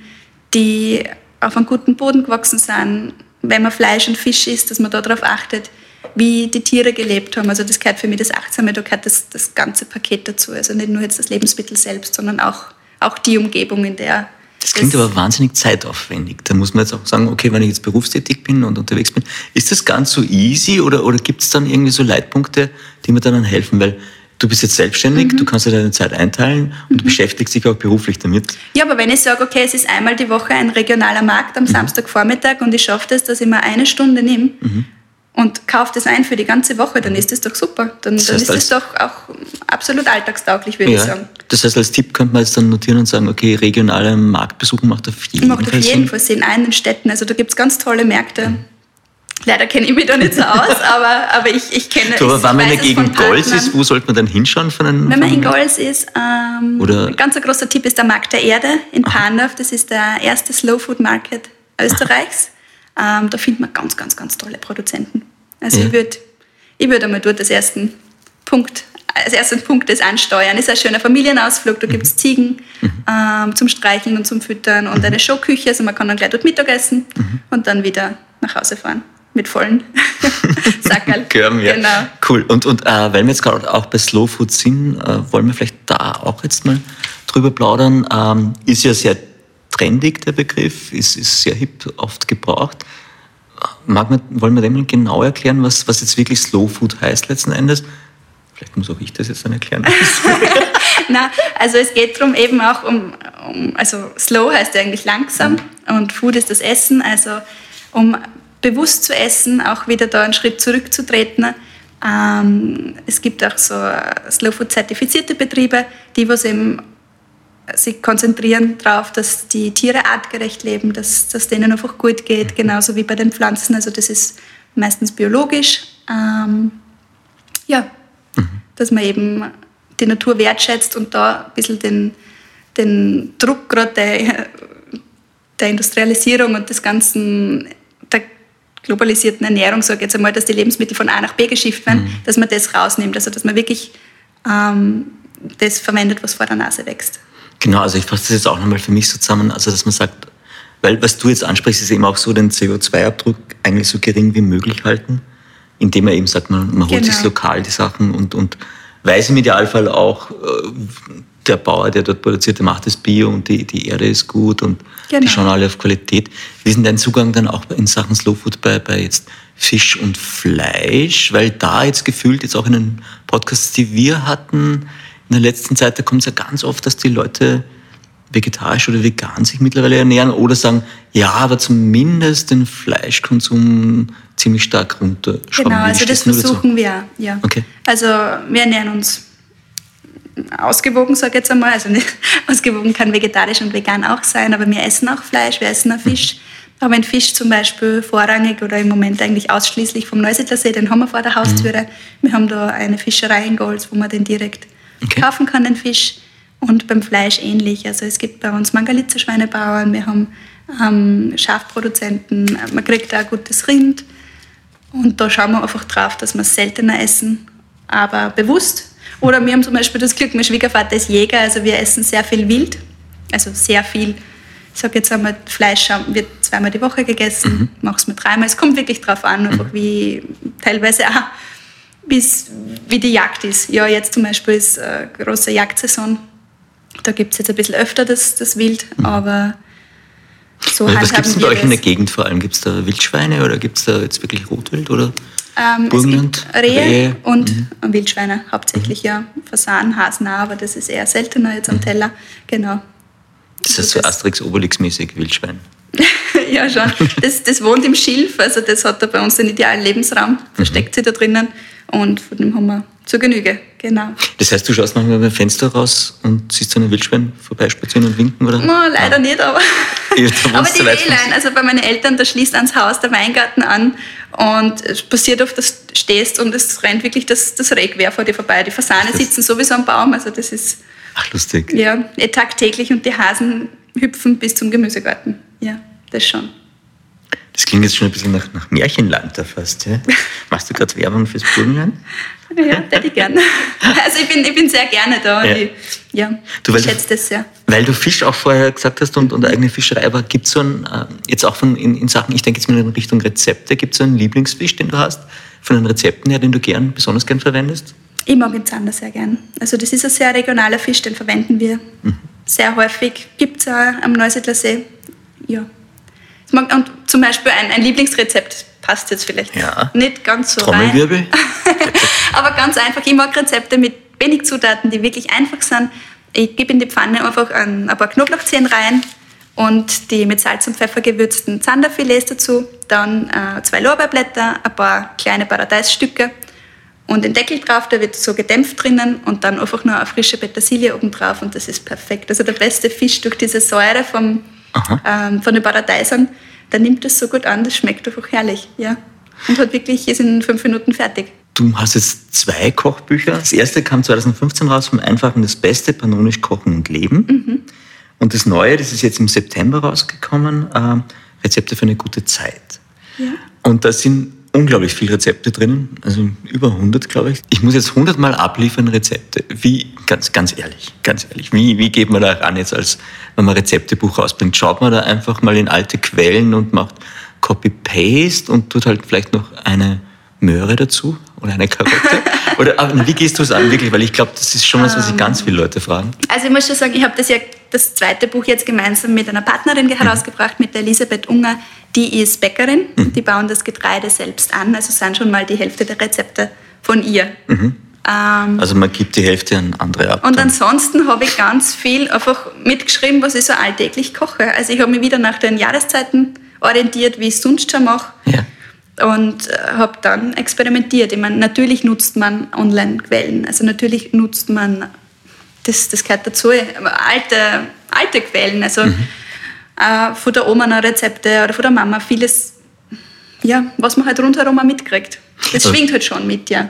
die auf einem guten Boden gewachsen sind. Wenn man Fleisch und Fisch isst, dass man darauf achtet, wie die Tiere gelebt haben. Also das gehört für mich das Achtsame, da gehört das, das ganze Paket dazu. Also nicht nur jetzt das Lebensmittel selbst, sondern auch, auch die Umgebung, in der das klingt aber wahnsinnig zeitaufwendig. Da muss man jetzt auch sagen, okay, wenn ich jetzt berufstätig bin und unterwegs bin, ist das ganz so easy oder, oder gibt es dann irgendwie so Leitpunkte, die mir dann helfen? Weil du bist jetzt selbstständig, mhm. du kannst dir deine Zeit einteilen und mhm. du beschäftigst dich auch beruflich damit. Ja, aber wenn ich sage, okay, es ist einmal die Woche ein regionaler Markt am mhm. Samstagvormittag und ich schaffe das, dass ich mir eine Stunde nehme, mhm und kauft das ein für die ganze Woche, dann ist das doch super. Dann, das heißt, dann ist das doch auch absolut alltagstauglich, würde ja, ich sagen. Das heißt, als Tipp könnte man jetzt dann notieren und sagen, okay, regionale Marktbesuche macht auf jeden Fall Macht auf jeden Fall Sinn, auch in den Städten. Also da gibt es ganz tolle Märkte. Mhm. Leider kenne ich mich da nicht so aus, *laughs* aber, aber ich, ich kenne es. Aber wenn man in der Gegend Golz ist, wo sollte man dann hinschauen? Von einem, wenn man in Golz ist, ähm, Oder? ein ganz großer Tipp ist der Markt der Erde in Pandorf. Das ist der erste Slow Food Market Österreichs. Aha. Ähm, da findet man ganz, ganz, ganz tolle Produzenten. Also ja. ich würde ich würd einmal dort als ersten Punkt, als ersten Punkt das ansteuern. Es ist ein schöner Familienausflug, da gibt es mhm. Ziegen mhm. ähm, zum Streicheln und zum Füttern und mhm. eine Showküche, also man kann dann gleich dort Mittagessen mhm. und dann wieder nach Hause fahren mit vollen *laughs* Sackerl. Körben, ja. Genau. Cool. Und, und äh, weil wir jetzt gerade auch bei Slow Food sind, äh, wollen wir vielleicht da auch jetzt mal drüber plaudern. Ähm, ist ja sehr trendig, der Begriff, ist, ist sehr hip, oft gebraucht. Mag man, wollen wir dem mal genau erklären, was, was jetzt wirklich Slow Food heißt letzten Endes? Vielleicht muss auch ich das jetzt dann erklären. *laughs* Na, also es geht darum eben auch um, um, also Slow heißt ja eigentlich langsam mhm. und Food ist das Essen, also um bewusst zu essen, auch wieder da einen Schritt zurückzutreten. Ähm, es gibt auch so Slow Food zertifizierte Betriebe, die was eben sich konzentrieren darauf, dass die Tiere artgerecht leben, dass, dass denen einfach gut geht, genauso wie bei den Pflanzen. Also das ist meistens biologisch. Ähm, ja, mhm. dass man eben die Natur wertschätzt und da ein bisschen den, den Druck gerade der, der Industrialisierung und des ganzen der globalisierten Ernährung, sage ich jetzt einmal, dass die Lebensmittel von A nach B geschifft werden, mhm. dass man das rausnimmt, also dass man wirklich ähm, das verwendet, was vor der Nase wächst. Genau, also ich fasse das jetzt auch nochmal für mich so zusammen, also dass man sagt, weil was du jetzt ansprichst, ist eben auch so, den CO2-Abdruck eigentlich so gering wie möglich halten, indem man eben sagt, man, man holt genau. sich lokal die Sachen und, und weiß im Idealfall auch, äh, der Bauer, der dort produziert, der macht das Bio und die, die Erde ist gut und genau. die schauen alle auf Qualität. Wie ist denn dein Zugang dann auch in Sachen Slow Food bei, bei jetzt Fisch und Fleisch? Weil da jetzt gefühlt, jetzt auch in den Podcasts, die wir hatten, in der letzten Zeit, da kommt es ja ganz oft, dass die Leute vegetarisch oder vegan sich mittlerweile ernähren oder sagen, ja, aber zumindest den Fleischkonsum ziemlich stark runterschrauben. Genau, also das versuchen wir, ja. Okay. Also wir ernähren uns ausgewogen, sage ich jetzt einmal. Also nicht, *laughs* ausgewogen kann vegetarisch und vegan auch sein, aber wir essen auch Fleisch, wir essen auch Fisch. Mhm. Aber ein Fisch zum Beispiel vorrangig oder im Moment eigentlich ausschließlich vom Neusiedlersee, den haben wir vor der Haustüre. Mhm. Wir haben da eine Fischerei in Golz, wo man den direkt okay. kaufen kann, den Fisch. Und beim Fleisch ähnlich. Also es gibt bei uns Mangalitzer Schweinebauern, wir haben ähm, Schafproduzenten, man kriegt auch gutes Rind. Und da schauen wir einfach drauf, dass wir es seltener essen, aber bewusst. Oder wir haben zum Beispiel das Glück, mein Schwiegervater ist Jäger, also wir essen sehr viel Wild. Also sehr viel. Ich sage jetzt einmal, Fleisch wird zweimal die Woche gegessen, mhm. es mit dreimal. Es kommt wirklich drauf an, einfach mhm. wie teilweise auch bis, wie die Jagd ist. Ja, jetzt zum Beispiel ist äh, große Jagdsaison. Da gibt es jetzt ein bisschen öfter das, das Wild, mhm. aber so also Was gibt es bei euch in der Gegend vor allem? Gibt es da Wildschweine oder gibt es da jetzt wirklich Rotwild oder ähm, Burgenland? Rehe, Rehe. und mhm. Wildschweine hauptsächlich, mhm. ja. Fasanen, Hasen auch, aber das ist eher seltener jetzt am mhm. Teller. Genau. Das heißt so Asterix-Obelix-mäßig Wildschwein. *laughs* ja, schon. Das, das wohnt im Schilf, also das hat da bei uns den idealen Lebensraum, versteckt sich da drinnen und von dem haben wir zur Genüge, genau. Das heißt, du schaust manchmal beim Fenster raus und siehst so einen Wildschwein vorbeispazieren und winken, oder? No, leider nicht, aber, *laughs* *laughs* aber die Wehlein, also bei meinen Eltern, da schließt ans Haus der Weingarten an und es passiert oft, dass du stehst und es rennt wirklich das, das Rehgewehr vor dir vorbei. Die Fasane sitzen sowieso am Baum, also das ist Ach, lustig. ja eh tagtäglich und die Hasen hüpfen bis zum Gemüsegarten. Ja, das schon. Das klingt jetzt schon ein bisschen nach, nach Märchenland da fast. Ja? *laughs* Machst du gerade Werbung fürs Burgenland? Ja, hätte ich gern. *laughs* Also ich bin, ich bin sehr gerne da. Ja. Ich, ja, Du, ich du- schätze das sehr. Weil du Fisch auch vorher gesagt hast und, und eigene Fischerei, aber gibt es so ein, äh, jetzt auch von, in, in Sachen, ich denke jetzt mal in Richtung Rezepte, gibt es so einen Lieblingsfisch, den du hast, von den Rezepten her, den du gern, besonders gern verwendest? Ich mag den Zander sehr gern. Also das ist ein sehr regionaler Fisch, den verwenden wir Mhm. sehr häufig. Gibt es auch am Neusiedler See. Ja. Und zum Beispiel ein, ein Lieblingsrezept passt jetzt vielleicht Ja. nicht ganz so Trommelwirbel? *laughs* Aber ganz einfach. Ich mag Rezepte mit wenig Zutaten, die wirklich einfach sind. Ich gebe in die Pfanne einfach ein, ein paar Knoblauchzehen rein und die mit Salz und Pfeffer gewürzten Zanderfilets dazu. Dann äh, zwei Lorbeerblätter, ein paar kleine Paradeisstücke und den Deckel drauf, der wird so gedämpft drinnen und dann einfach nur eine frische Petersilie oben drauf und das ist perfekt. Also der beste Fisch durch diese Säure vom, ähm, von den Paradeisern, der nimmt das so gut an, das schmeckt einfach herrlich. Ja. Und hat wirklich, ist in fünf Minuten fertig. Du hast jetzt zwei Kochbücher. Das erste kam 2015 raus, vom Einfachen das Beste, Panonisch Kochen und Leben. Und das neue, das ist jetzt im September rausgekommen, äh, Rezepte für eine gute Zeit. Ja. Und da sind unglaublich viele Rezepte drinnen, also über 100, glaube ich. Ich muss jetzt 100 Mal abliefern Rezepte. Wie, ganz, ganz ehrlich, ganz ehrlich, wie, wie geht man da ran jetzt, als wenn man ein Rezeptebuch rausbringt? Schaut man da einfach mal in alte Quellen und macht Copy-Paste und tut halt vielleicht noch eine Möhre dazu oder eine Karotte? *laughs* oder wie gehst du es an, wirklich? Weil ich glaube, das ist schon was, was sich ganz viele Leute fragen. Also ich muss schon sagen, ich habe das ja das zweite Buch jetzt gemeinsam mit einer Partnerin herausgebracht, mit der Elisabeth Unger. Die ist Bäckerin und die bauen das Getreide selbst an. Also sind schon mal die Hälfte der Rezepte von ihr. Ähm, Also man gibt die Hälfte an andere ab. und dann. ansonsten habe ich ganz viel einfach mitgeschrieben, was ich so alltäglich koche. Also ich habe mich wieder nach den Jahreszeiten orientiert, wie ich es sonst schon mache. ja. Und äh, habe dann experimentiert. Ich meine, natürlich nutzt man Online-Quellen. Also natürlich nutzt man, das, das gehört dazu, alte, alte Quellen. Also äh, von der Oma noch Rezepte oder von der Mama. Vieles, ja, was man halt rundherum auch mitkriegt. Das Also- schwingt halt schon mit, ja.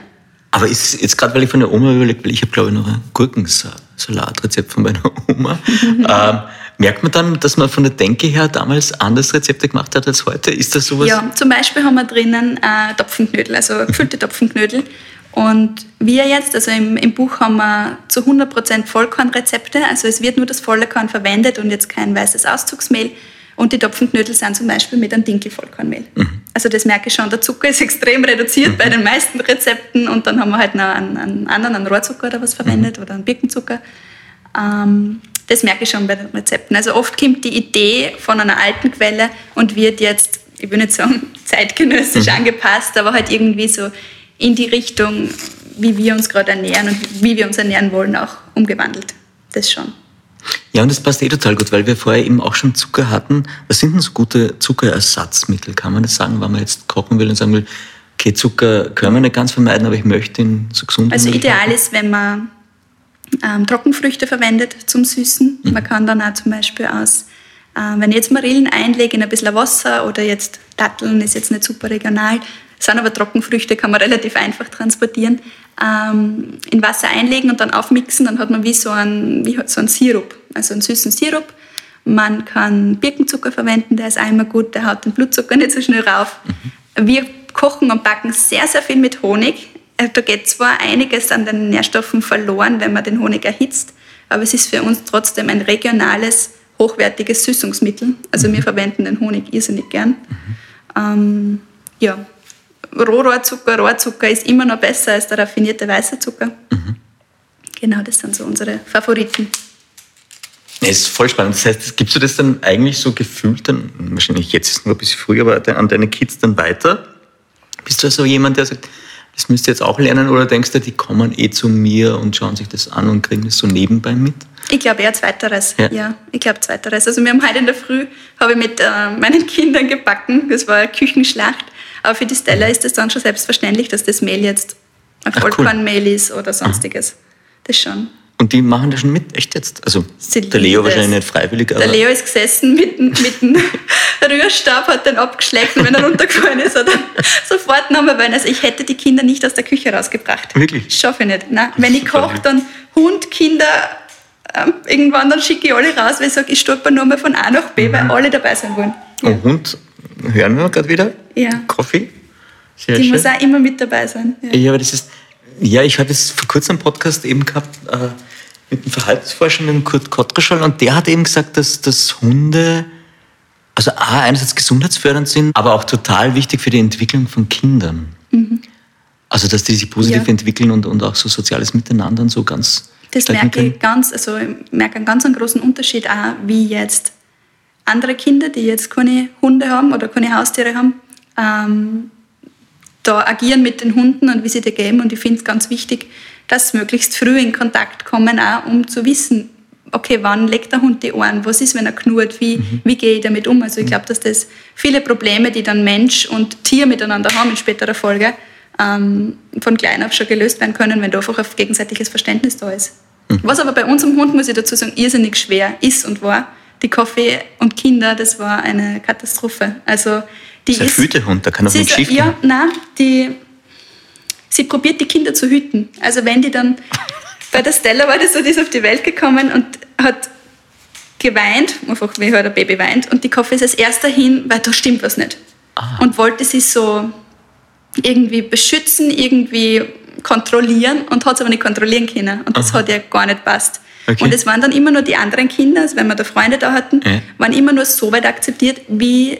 Aber ist jetzt gerade, weil ich von der Oma überlegt, weil ich habe, glaube ich, noch ein Gurkensalatrezept von meiner *laughs* Oma. ähm, merkt man dann, dass man von der Denke her damals anders Rezepte gemacht hat als heute? Ist das sowas? Ja, zum Beispiel haben wir drinnen äh, Topfenknödel, also gefüllte Topfenknödel. Und wir jetzt, also im, im Buch haben wir zu 100% Vollkornrezepte, also es wird nur das volle Korn verwendet und jetzt kein weißes Auszugsmehl. Und die Topfenknödel sind zum Beispiel mit einem Dinkelvollkornmehl. Also das merke ich schon, der Zucker ist *laughs* extrem reduziert bei den meisten Rezepten und dann haben wir halt noch einen, einen anderen, einen Rohrzucker oder was verwendet oder einen Birkenzucker. Ähm, das merke ich schon bei den Rezepten. Also oft kommt die Idee von einer alten Quelle und wird jetzt, ich will nicht sagen *laughs* zeitgenössisch angepasst, aber halt irgendwie so in die Richtung, wie wir uns gerade ernähren und wie wir uns ernähren wollen, auch umgewandelt. Das schon. Ja, und das passt eh total gut, weil wir vorher eben auch schon Zucker hatten. Was sind denn so gute Zuckerersatzmittel? Kann man das sagen, wenn man jetzt kochen will und sagen will, okay, Zucker können wir nicht ganz vermeiden, aber ich möchte ihn so gesund wie Also ideal halten? ist, wenn man ähm, Trockenfrüchte verwendet zum Süßen. Man kann dann auch zum Beispiel aus, äh, wenn ich jetzt Marillen einlege in ein bisschen Wasser oder jetzt Datteln, ist jetzt nicht super regional, sind aber Trockenfrüchte, kann man relativ einfach transportieren, ähm, in Wasser einlegen und dann aufmixen, dann hat man wie so einen, wie so einen Sirup, also einen süßen Sirup. Man kann Birkenzucker verwenden, der ist einmal gut, der haut den Blutzucker nicht so schnell rauf. Wir kochen und backen sehr, sehr viel mit Honig. Äh, Da geht zwar einiges an den Nährstoffen verloren, wenn man den Honig erhitzt, aber es ist für uns trotzdem ein regionales, hochwertiges Süßungsmittel. Also wir verwenden den Honig irrsinnig gern. Ähm, ja, Rohrohrzucker, Rohrzucker ist immer noch besser als der raffinierte weiße Zucker. Genau, das sind so unsere Favoriten. Nee, ist voll spannend. Das heißt, gibst du das dann eigentlich so gefühlt dann, wahrscheinlich jetzt ist es nur ein bisschen früher, aber an deine Kids dann weiter? Bist du so jemand, der sagt, das müsst ihr jetzt auch lernen oder denkst du, die kommen eh zu mir und schauen sich das an und kriegen das so nebenbei mit? Ich glaube eher Zweiteres. Ja, ja ich glaube Zweiteres. Also wir haben heute in der Früh, habe ich mit äh, meinen Kindern gebacken. Das war eine Küchenschlacht. Aber für die Stella ist es dann schon selbstverständlich, dass das Mehl jetzt ein Vollkornmehl cool. ist oder sonstiges. Das schon. Und die machen das schon mit, echt jetzt? Also Sie der Leo wahrscheinlich nicht freiwillig, aber... Der Leo ist gesessen mit, mit dem *laughs* Rührstab, hat den abgeschleckt und wenn er runtergefallen ist, hat er *laughs* sofort nochmal wollen. Also ich hätte die Kinder nicht aus der Küche rausgebracht. Wirklich? Schaffe ich nicht. Nein. Wenn ich koche, dann Hund, Kinder, ähm, irgendwann dann schicke ich alle raus, weil ich sage, ich stolper nur mal von A nach B, mhm. weil alle dabei sein wollen. Ja. Und Hund, hören wir gerade wieder? Ja. Kaffee? Sehr die schön. muss auch immer mit dabei sein. Ja, ja aber das ist... Ja, ich hatte es vor kurzem einen Podcast eben gehabt, äh, mit einem Verhaltensforscher, mit dem Kurt Kottreschall, und der hat eben gesagt, dass, dass Hunde, also A, einerseits gesundheitsfördernd sind, aber auch total wichtig für die Entwicklung von Kindern. Mhm. Also, dass die sich positiv ja. entwickeln und, und auch so soziales Miteinander und so ganz. Das merke ich ganz, also ich merke einen ganz einen großen Unterschied auch, wie jetzt andere Kinder, die jetzt keine Hunde haben oder keine Haustiere haben, ähm, da agieren mit den Hunden und wie sie die geben. Und ich finde es ganz wichtig, dass möglichst früh in Kontakt kommen, auch um zu wissen, okay, wann legt der Hund die Ohren, was ist, wenn er knurrt, wie, mhm. wie gehe ich damit um. Also ich glaube, dass das viele Probleme, die dann Mensch und Tier miteinander haben in späterer Folge, ähm, von klein auf schon gelöst werden können, wenn da einfach auf gegenseitiges Verständnis da ist. Mhm. Was aber bei unserem Hund, muss ich dazu sagen, irrsinnig schwer ist und war, die Kaffee und Kinder, das war eine Katastrophe. Also die das ist ein Hütehund, da kann auch nicht schief Ja, nein, die sie probiert die Kinder zu hüten. Also wenn die dann, *laughs* bei der Stella war das so, die ist auf die Welt gekommen und hat geweint, einfach wie halt ein Baby weint, und die Kaffee ist als erster hin, weil da stimmt was nicht. Ah. Und wollte sie so irgendwie beschützen, irgendwie kontrollieren und hat es aber nicht kontrollieren können. Und das Aha. hat ihr gar nicht passt. Okay. Und es waren dann immer nur die anderen Kinder, also wenn wir da Freunde da hatten, äh. waren immer nur so weit akzeptiert, wie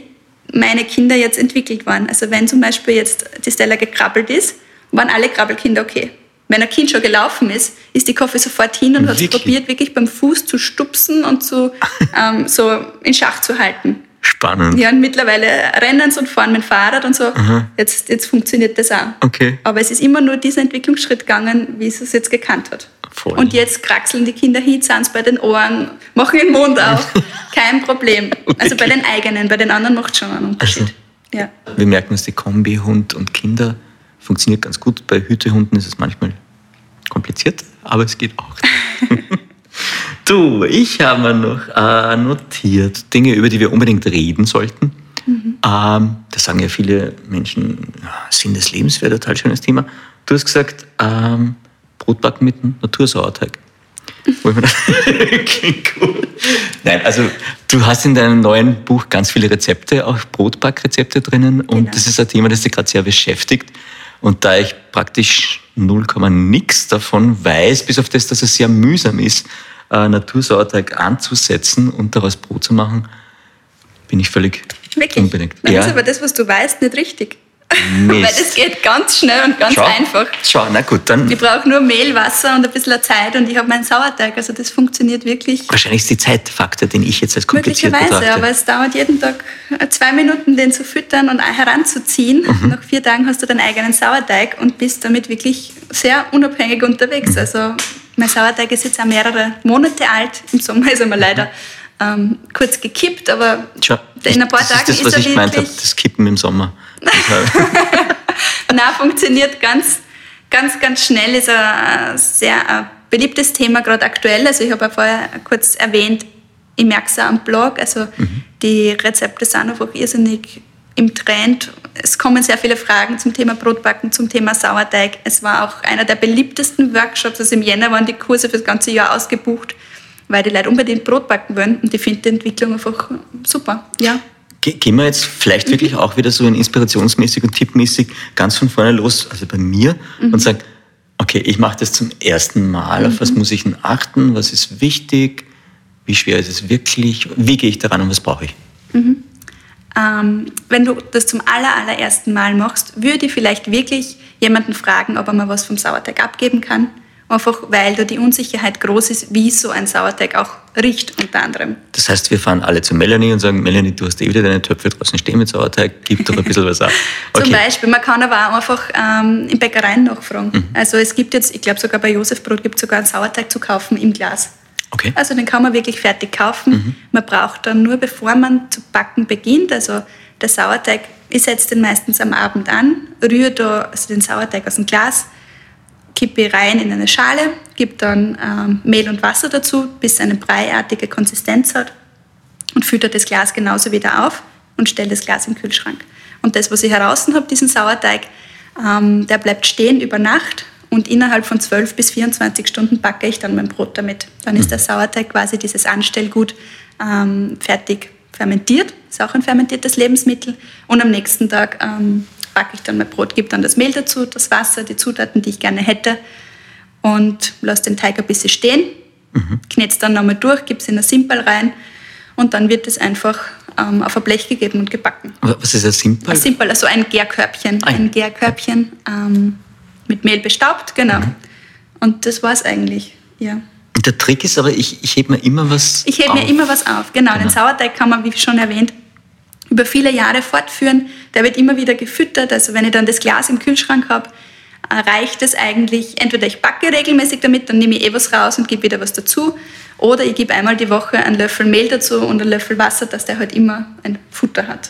meine Kinder jetzt entwickelt waren. Also wenn zum Beispiel jetzt die Stella gekrabbelt ist, waren alle Krabbelkinder okay. Wenn ein Kind schon gelaufen ist, ist die Kaffee sofort hin und hat probiert, wirklich beim Fuß zu stupsen und zu, *laughs* ähm, so in Schach zu halten. Spannend. Ja, und mittlerweile rennen sie und fahren mit dem Fahrrad und so. Jetzt, jetzt funktioniert das auch. Okay. Aber es ist immer nur dieser Entwicklungsschritt gegangen, wie es es jetzt gekannt hat. Voll. Und jetzt kraxeln die Kinder hin, sind bei den Ohren, machen den Mund auf. *laughs* Kein Problem. Also bei den eigenen, bei den anderen macht es schon einen Unterschied. Also, ja. Wir merken, dass die Kombi Hund und Kinder funktioniert ganz gut. Bei Hütehunden ist es manchmal kompliziert, aber es geht auch. *laughs* *laughs* du, ich habe mir noch äh, notiert Dinge, über die wir unbedingt reden sollten. Mhm. Ähm, das sagen ja viele Menschen, Sinn des Lebens wäre ein total schönes Thema. Du hast gesagt, ähm, Brotbacken mit Natursauerteig. *laughs* Klingt cool. Nein, also du hast in deinem neuen Buch ganz viele Rezepte, auch Brotbackrezepte drinnen. Und genau. das ist ein Thema, das dich gerade sehr beschäftigt. Und da ich praktisch 0, nix davon weiß, bis auf das, dass es sehr mühsam ist, äh, Natursauerteig anzusetzen und daraus Brot zu machen, bin ich völlig Wirklich? unbedingt. Dann ja. ist aber das, was du weißt, nicht richtig. *laughs* Weil das geht ganz schnell und ganz Schau. einfach. Schau, na gut, dann. Ich brauche nur Mehl, Wasser und ein bisschen Zeit und ich habe meinen Sauerteig. Also das funktioniert wirklich. Wahrscheinlich ist die Zeitfaktor, den ich jetzt als kompliziert Möglicherweise, betrachte. aber es dauert jeden Tag zwei Minuten, den zu füttern und heranzuziehen. Mhm. Nach vier Tagen hast du deinen eigenen Sauerteig und bist damit wirklich sehr unabhängig unterwegs. Mhm. Also mein Sauerteig ist jetzt auch mehrere Monate alt. Im Sommer ist er mal leider ähm, kurz gekippt, aber Schau, in ein paar Tagen ist, das, was ist er ich meinte, das Kippen im Sommer. *laughs* Na, funktioniert ganz, ganz, ganz schnell. Ist ein sehr ein beliebtes Thema, gerade aktuell. Also ich habe ja vorher kurz erwähnt, ich merke es auch am Blog. Also mhm. die Rezepte sind einfach irrsinnig im Trend. Es kommen sehr viele Fragen zum Thema Brotbacken, zum Thema Sauerteig. Es war auch einer der beliebtesten Workshops. Also im Jänner waren die Kurse für das ganze Jahr ausgebucht, weil die Leute unbedingt Brot backen wollen. Und ich finde die Entwicklung einfach super. Ja. Gehen wir jetzt vielleicht mhm. wirklich auch wieder so in inspirationsmäßig und tippmäßig ganz von vorne los, also bei mir, mhm. und sagen, okay, ich mache das zum ersten Mal, auf was mhm. muss ich denn achten, was ist wichtig, wie schwer ist es wirklich, wie gehe ich daran und was brauche ich? Mhm. Ähm, wenn du das zum aller, allerersten Mal machst, würde ich vielleicht wirklich jemanden fragen, ob er mal was vom Sauerteig abgeben kann Einfach weil da die Unsicherheit groß ist, wie so ein Sauerteig auch riecht, unter anderem. Das heißt, wir fahren alle zu Melanie und sagen, Melanie, du hast eh wieder deine Töpfe draußen stehen mit Sauerteig, gib doch ein bisschen was ab. *laughs* Okay. Zum Beispiel, man kann aber auch einfach ähm, in Bäckereien nachfragen. Mhm. Also es gibt jetzt, ich glaube sogar bei Josef Brot gibt es sogar einen Sauerteig zu kaufen im Glas. Okay. Also den kann man wirklich fertig kaufen. Mhm. Man braucht dann nur, bevor man zu backen beginnt, also der Sauerteig, ich setze den meistens am Abend an, rühre da also den Sauerteig aus dem Glas, kippe rein in eine Schale, gebe dann ähm, Mehl und Wasser dazu, bis es eine breiartige Konsistenz hat und fütter das Glas genauso wieder auf und stelle das Glas im Kühlschrank. Und das, was ich heraus habe, diesen Sauerteig, ähm, der bleibt stehen über Nacht und innerhalb von 12 bis 24 Stunden backe ich dann mein Brot damit. Dann ist mhm. der Sauerteig quasi dieses Anstellgut ähm, fertig fermentiert, ist auch ein fermentiertes Lebensmittel und am nächsten Tag ähm, backe ich dann mein Brot, gebe dann das Mehl dazu, das Wasser, die Zutaten, die ich gerne hätte und lasse den Teig ein bisschen stehen, mhm. knete es dann nochmal durch, gebe es in ein Simpel rein und dann wird es einfach ähm, auf ein Blech gegeben und gebacken. Was ist ein Simpel? Ein Simpel, also ein Gärkörbchen. Ein, ein Gärkörbchen ähm, mit Mehl bestaubt, genau. Mhm. Und das war es eigentlich, ja. Der Trick ist aber, ich, ich hebe mir immer was Ich hebe mir immer was auf, genau. genau. Den Sauerteig kann man, wie schon erwähnt, über viele Jahre fortführen. Der wird immer wieder gefüttert. Also wenn ich dann das Glas im Kühlschrank habe, äh, reicht es eigentlich, entweder ich backe regelmäßig damit, dann nehme ich eh was raus und gebe wieder was dazu. Oder ich gebe einmal die Woche einen Löffel Mehl dazu und einen Löffel Wasser, dass der halt immer ein Futter hat.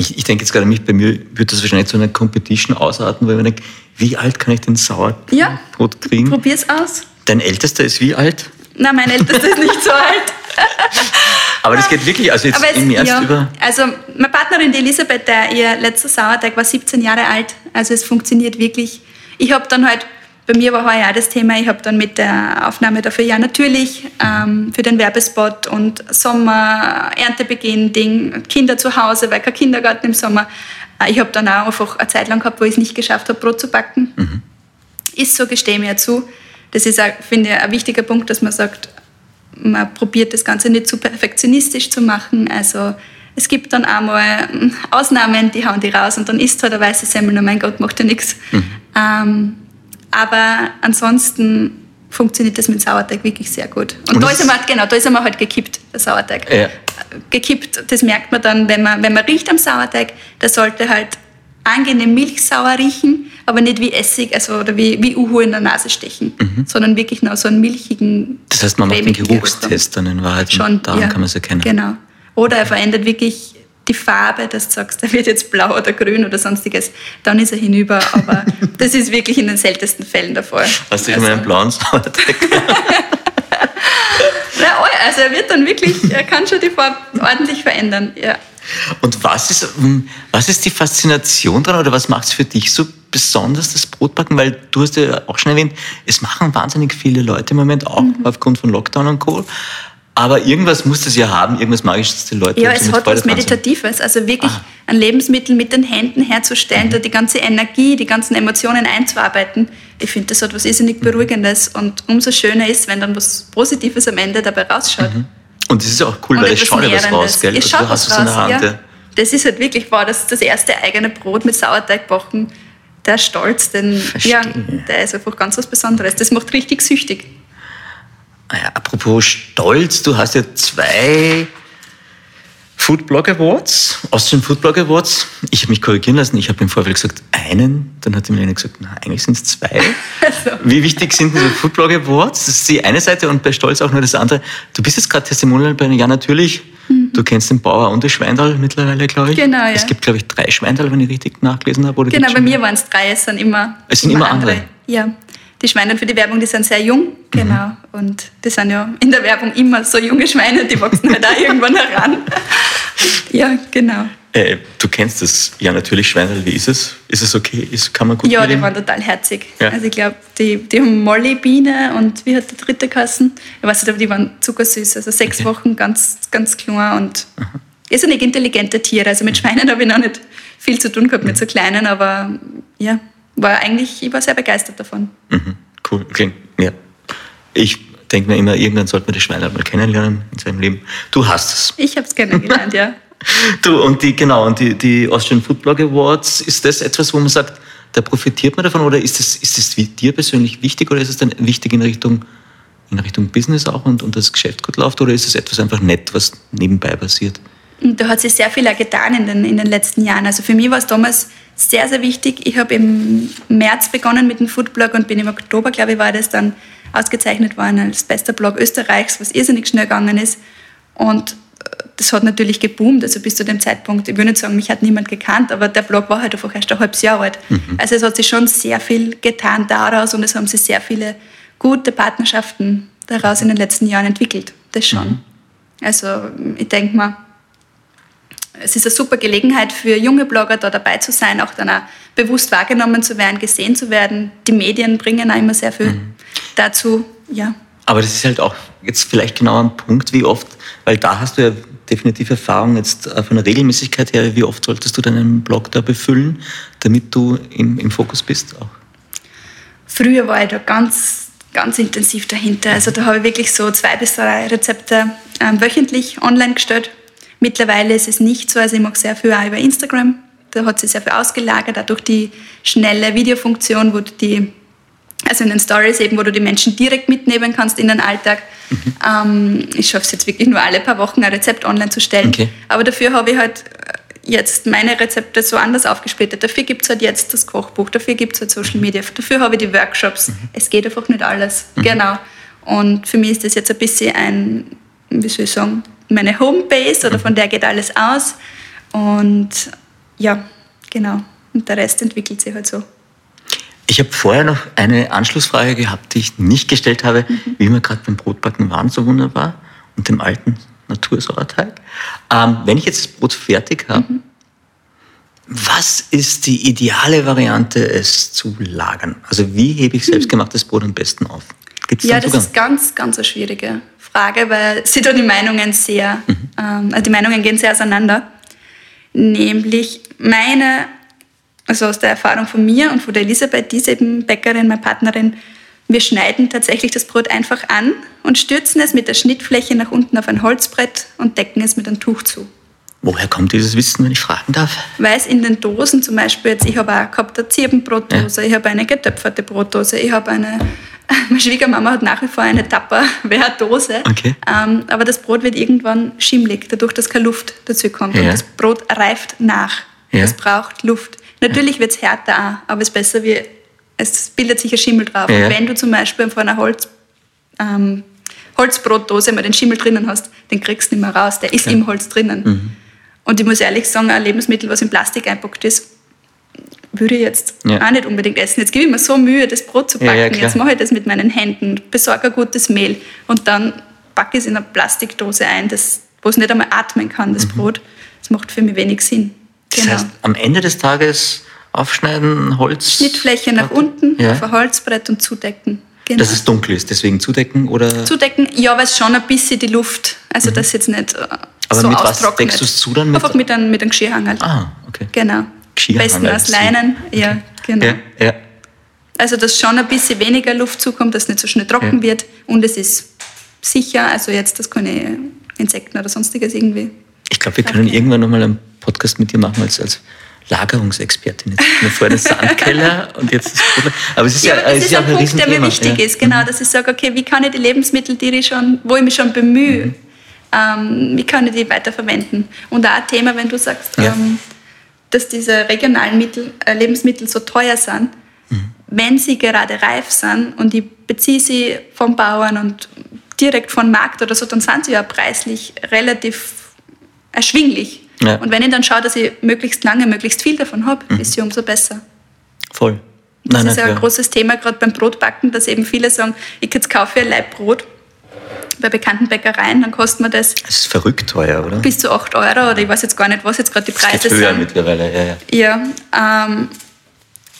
Ich, ich denke jetzt gerade mich, bei mir würde das wahrscheinlich zu einer Competition ausarten, weil man denkt, wie alt kann ich denn Sauerbrot ja, kriegen? Probier's aus. Dein Ältester ist wie alt? Nein, mein Ältester ist nicht so alt. *laughs* Aber das geht wirklich, also jetzt es, im Ernst ja, über... Also meine Partnerin, die Elisabeth, der, ihr letzter Sauerteig war 17 Jahre alt. Also es funktioniert wirklich. Ich habe dann halt, bei mir war heuer auch das Thema, ich habe dann mit der Aufnahme dafür, ja natürlich, ähm, für den Werbespot und Sommer, Erntebeginn, Ding, Kinder zu Hause, weil kein Kindergarten im Sommer. Äh, ich habe dann auch einfach eine Zeit lang gehabt, wo ich es nicht geschafft habe, Brot zu backen. Mhm. Ist so, gestehe mir zu. Das ist, finde ich, ein wichtiger Punkt, dass man sagt, man probiert das Ganze nicht zu perfektionistisch zu machen. Also es gibt dann auch mal hm, Ausnahmen, die hauen die raus und dann isst halt eine weiße Semmel, oh mein Gott, macht ja nichts. Mhm. Ähm, aber ansonsten funktioniert das mit Sauerteig wirklich sehr gut. Und, und da ist, er halt, genau, da ist er halt gekippt, der Sauerteig. Ja. Gekippt, das merkt man dann, wenn man, wenn man riecht am Sauerteig, der sollte halt angenehm milchsauer riechen, aber nicht wie Essig also, oder wie, wie Uhu in der Nase stechen, mhm. sondern wirklich noch so einen milchigen. Das heißt, man macht den Geruchstest dann in Wahrheit Schon, daran ja, kann man es erkennen. Genau. Oder er verändert wirklich die Farbe, dass du sagst, er wird jetzt blau oder grün oder sonstiges, dann ist er hinüber. Aber *laughs* das ist wirklich in den seltensten Fällen der Fall. Hast du schon also, mal einen blauen Sauerteig? *laughs* also er wird dann wirklich, er kann schon die Farbe ordentlich verändern. Ja. Und was ist, hm, was ist die Faszination daran oder was macht es für dich so besonders, das Brotbacken? Weil du hast ja auch schon erwähnt, es machen wahnsinnig viele Leute im Moment auch mhm. aufgrund von Lockdown und Co. Aber irgendwas muss das ja haben, irgendwas Magisches, die Leute Ja, es hat was Meditatives. Also wirklich ah. ein Lebensmittel mit den Händen herzustellen, mhm. da die ganze Energie, die ganzen Emotionen einzuarbeiten. Ich finde, das hat was irrsinnig Beruhigendes. Und umso schöner ist, wenn dann was Positives am Ende dabei rausschaut. Mhm. Und das ist auch cool, und weil es schaut ja was raus, gell? Es also, schaut was raus, in der Hand, ja. Das ist halt wirklich, wow, das, das erste eigene Brot mit Sauerteig backen. Der Stolz, den, ja, der ist einfach ganz was Besonderes. Das macht richtig süchtig. Naja, ah apropos Stolz, du hast ja zwei Foodblog Awards, Austrian Foodblog Awards. Ich habe mich korrigieren lassen. Ich habe im Vorfeld gesagt, einen. Dann hat die Milena gesagt, na, eigentlich sind es zwei. *laughs* Also. Wie wichtig sind diese Foodblog Awards? Das ist die eine Seite und bei Stolz auch nur das andere. Du bist jetzt gerade Testimonial bei Ja natürlich. Mhm. Du kennst den Bauer und das Schweindal mittlerweile, glaube ich. Genau, ja. Es gibt, glaube ich, drei Schweindal, wenn ich richtig nachgelesen habe. Oder genau, bei mir waren es drei. Es sind immer, es sind immer, immer andere. andere. Ja die Schweine für die Werbung, die sind sehr jung, genau. Mhm. Und die sind ja in der Werbung immer so junge Schweine, die wachsen halt auch irgendwann heran. *laughs* ja, genau. Äh, du kennst das ja natürlich, Schweine, wie ist es? Ist es okay? Ist, kann man gut Ja, die waren total herzig. Ja. Also ich glaube, die, die haben Molly Biene und wie hat der dritte Kassen? Ich weiß nicht, aber die waren zuckersüß. Also sechs okay. Wochen ganz, ganz klein und Aha. ist nicht intelligente Tiere. Also mit Schweinen habe ich noch nicht viel zu tun gehabt, mit so kleinen, aber ja, war eigentlich, ich war sehr begeistert davon. Mhm, cool, okay. Ja. Ich denke mir immer, irgendwann sollte man die Schweine mal kennenlernen in seinem Leben. Du hast es. Ich habe es kennengelernt, ja. *laughs* Du, und die, genau, und die, die Austrian Food Blog Awards, ist das etwas, wo man sagt, da profitiert man davon oder ist es ist das dir persönlich wichtig oder ist es dann wichtig in Richtung, in Richtung Business auch und, und das Geschäft gut läuft oder ist es etwas einfach nett, was nebenbei passiert? Da hat sich sehr viel auch getan in den, in den letzten Jahren. Also für mich war es damals sehr, sehr wichtig. Ich habe im März begonnen mit dem Foodblog und bin im Oktober, glaube ich, war das dann ausgezeichnet worden als bester Blog Österreichs, was irrsinnig schnell gegangen ist. Und das hat natürlich geboomt, also bis zu dem Zeitpunkt, ich will nicht sagen, mich hat niemand gekannt, aber der Blog war halt einfach erst ein halbes Jahr alt. Mhm. Also es hat sich schon sehr viel getan daraus und es haben sich sehr viele gute Partnerschaften daraus in den letzten Jahren entwickelt. Das schon. Mhm. Also ich denke mal, es ist eine super Gelegenheit für junge Blogger, da dabei zu sein, auch dann auch bewusst wahrgenommen zu werden, gesehen zu werden. Die Medien bringen auch immer sehr viel mhm. dazu, ja. Aber das ist halt auch jetzt vielleicht genau ein Punkt, wie oft, weil da hast du ja definitiv Erfahrung jetzt äh, von der Regelmäßigkeit her, wie oft solltest du deinen Blog da befüllen, damit du im, im Fokus bist auch? Früher war ich da ganz, ganz intensiv dahinter. Also da habe ich wirklich so zwei bis drei Rezepte ähm, wöchentlich online gestellt Mittlerweile ist es nicht so, also ich mache sehr viel auch über Instagram. Da hat sich sehr viel ausgelagert, auch durch die schnelle Videofunktion, wo du die, also in den Stories eben, wo du die Menschen direkt mitnehmen kannst in den Alltag. Mhm. Ähm, ich schaffe es jetzt wirklich nur alle paar Wochen ein Rezept online zu stellen. Okay. Aber dafür habe ich halt jetzt meine Rezepte so anders aufgesplittet. Dafür gibt es halt jetzt das Kochbuch, dafür gibt es halt Social mhm. Media, dafür habe ich die Workshops. Mhm. Es geht einfach nicht alles. Mhm. Genau. Und für mich ist das jetzt ein bisschen ein, wie soll ich sagen, meine Homebase oder von der geht alles aus. Und ja, genau. Und der Rest entwickelt sich halt so. Ich habe vorher noch eine Anschlussfrage gehabt, die ich nicht gestellt habe, mhm. wie wir gerade beim Brotbacken waren, so wunderbar, und dem alten Natursauerteig. Ähm, wenn ich jetzt das Brot fertig habe, mhm. was ist die ideale Variante, es zu lagern? Also wie hebe ich selbstgemachtes Brot am besten auf? Gibt's ja, das ist ganz, ganz eine schwierige Frage, weil sich da die Meinungen sehr, mhm. ähm, also die Meinungen gehen sehr auseinander. Nämlich meine, also aus der Erfahrung von mir und von der Elisabeth, die ist eben Bäckerin, meine Partnerin, wir schneiden tatsächlich das Brot einfach an und stürzen es mit der Schnittfläche nach unten auf ein Holzbrett und decken es mit einem Tuch zu. Woher kommt dieses Wissen, wenn ich fragen darf? Weil es in den Dosen zum Beispiel jetzt, ich habe auch gehabt eine Zirbenbrotdose, ja. ich habe eine getöpferte Brotdose, ich habe eine, *laughs* meine Schwiegermama hat nach wie vor eine Tupperware-Dose. Okay. Ähm, aber das Brot wird irgendwann schimmlig, dadurch, dass keine Luft dazu kommt. Ja. Und das Brot reift nach. Ja. Es braucht Luft. Natürlich wird es härter auch, aber es ist besser wie, es bildet sich ein Schimmel drauf. Und wenn du zum Beispiel von einer Holz, ähm, Holzbrotdose mal den Schimmel drinnen hast, den kriegst du nicht mehr raus, der ist im Holz drinnen. Mhm. Und ich muss ehrlich sagen, ein Lebensmittel, was in Plastik einpackt ist, würde ich jetzt ja. auch nicht unbedingt essen. Jetzt gebe ich mir so Mühe, das Brot zu backen. Ja, ja, jetzt mache ich das mit meinen Händen, besorge ein gutes Mehl und dann packe ich es in eine Plastikdose ein, das, wo es nicht einmal atmen kann, das mhm. Brot. Das macht für mich wenig Sinn. Das genau. heißt, am Ende des Tages aufschneiden, Holz. Schnittfläche nach unten auf ein Holzbrett und zudecken. Genau. Dass es dunkel ist, deswegen zudecken oder? Zudecken, ja, weil es schon ein bisschen die Luft, also mhm. das jetzt nicht äh, aber so mit was deckst du es zu dann? Mit Einfach mit einem, mit einem Geschirrhang Ah, okay. Genau. Besten aus Leinen. Okay. Ja, genau. Ja, ja. Also, dass schon ein bisschen weniger Luft zukommt, dass es nicht so schnell trocken ja. wird und es ist sicher, also jetzt, dass keine Insekten oder sonstiges irgendwie. Ich glaube, wir können irgendwann nochmal einen Podcast mit dir machen als, als Lagerungsexpertin. Jetzt sind wir vorher den Sandkeller *laughs* und jetzt das Problem. Aber es ist ja, ja, es ist, ja ein, ein Punkt, der mir wichtig ist, genau, mhm. dass ich sage, okay, wie kann ich die Lebensmittel, die ich schon, wo ich mich schon bemühe, mhm ähm, wie kann ich die weiterverwenden? Und auch ein Thema, wenn du sagst, ja. ähm, dass diese regionalen Mittel, äh, Lebensmittel so teuer sind, mhm. wenn sie gerade reif sind und ich beziehe sie vom Bauern und direkt vom Markt oder so, dann sind sie ja preislich relativ erschwinglich. Ja. Und wenn ich dann schaue, dass ich möglichst lange, möglichst viel davon habe, mhm. ist sie umso besser. Voll. Das nein, ist ja ein großes Thema, gerade beim Brotbacken, dass eben viele sagen, ich jetzt kaufe ein Leib Brot bei bekannten Bäckereien, dann kostet man das. Das ist verrückt teuer, oder? Bis zu 8 Euro oder ich weiß jetzt gar nicht, was jetzt gerade die Preise das geht höher sind. mittlerweile, ja. Ja, ja ähm,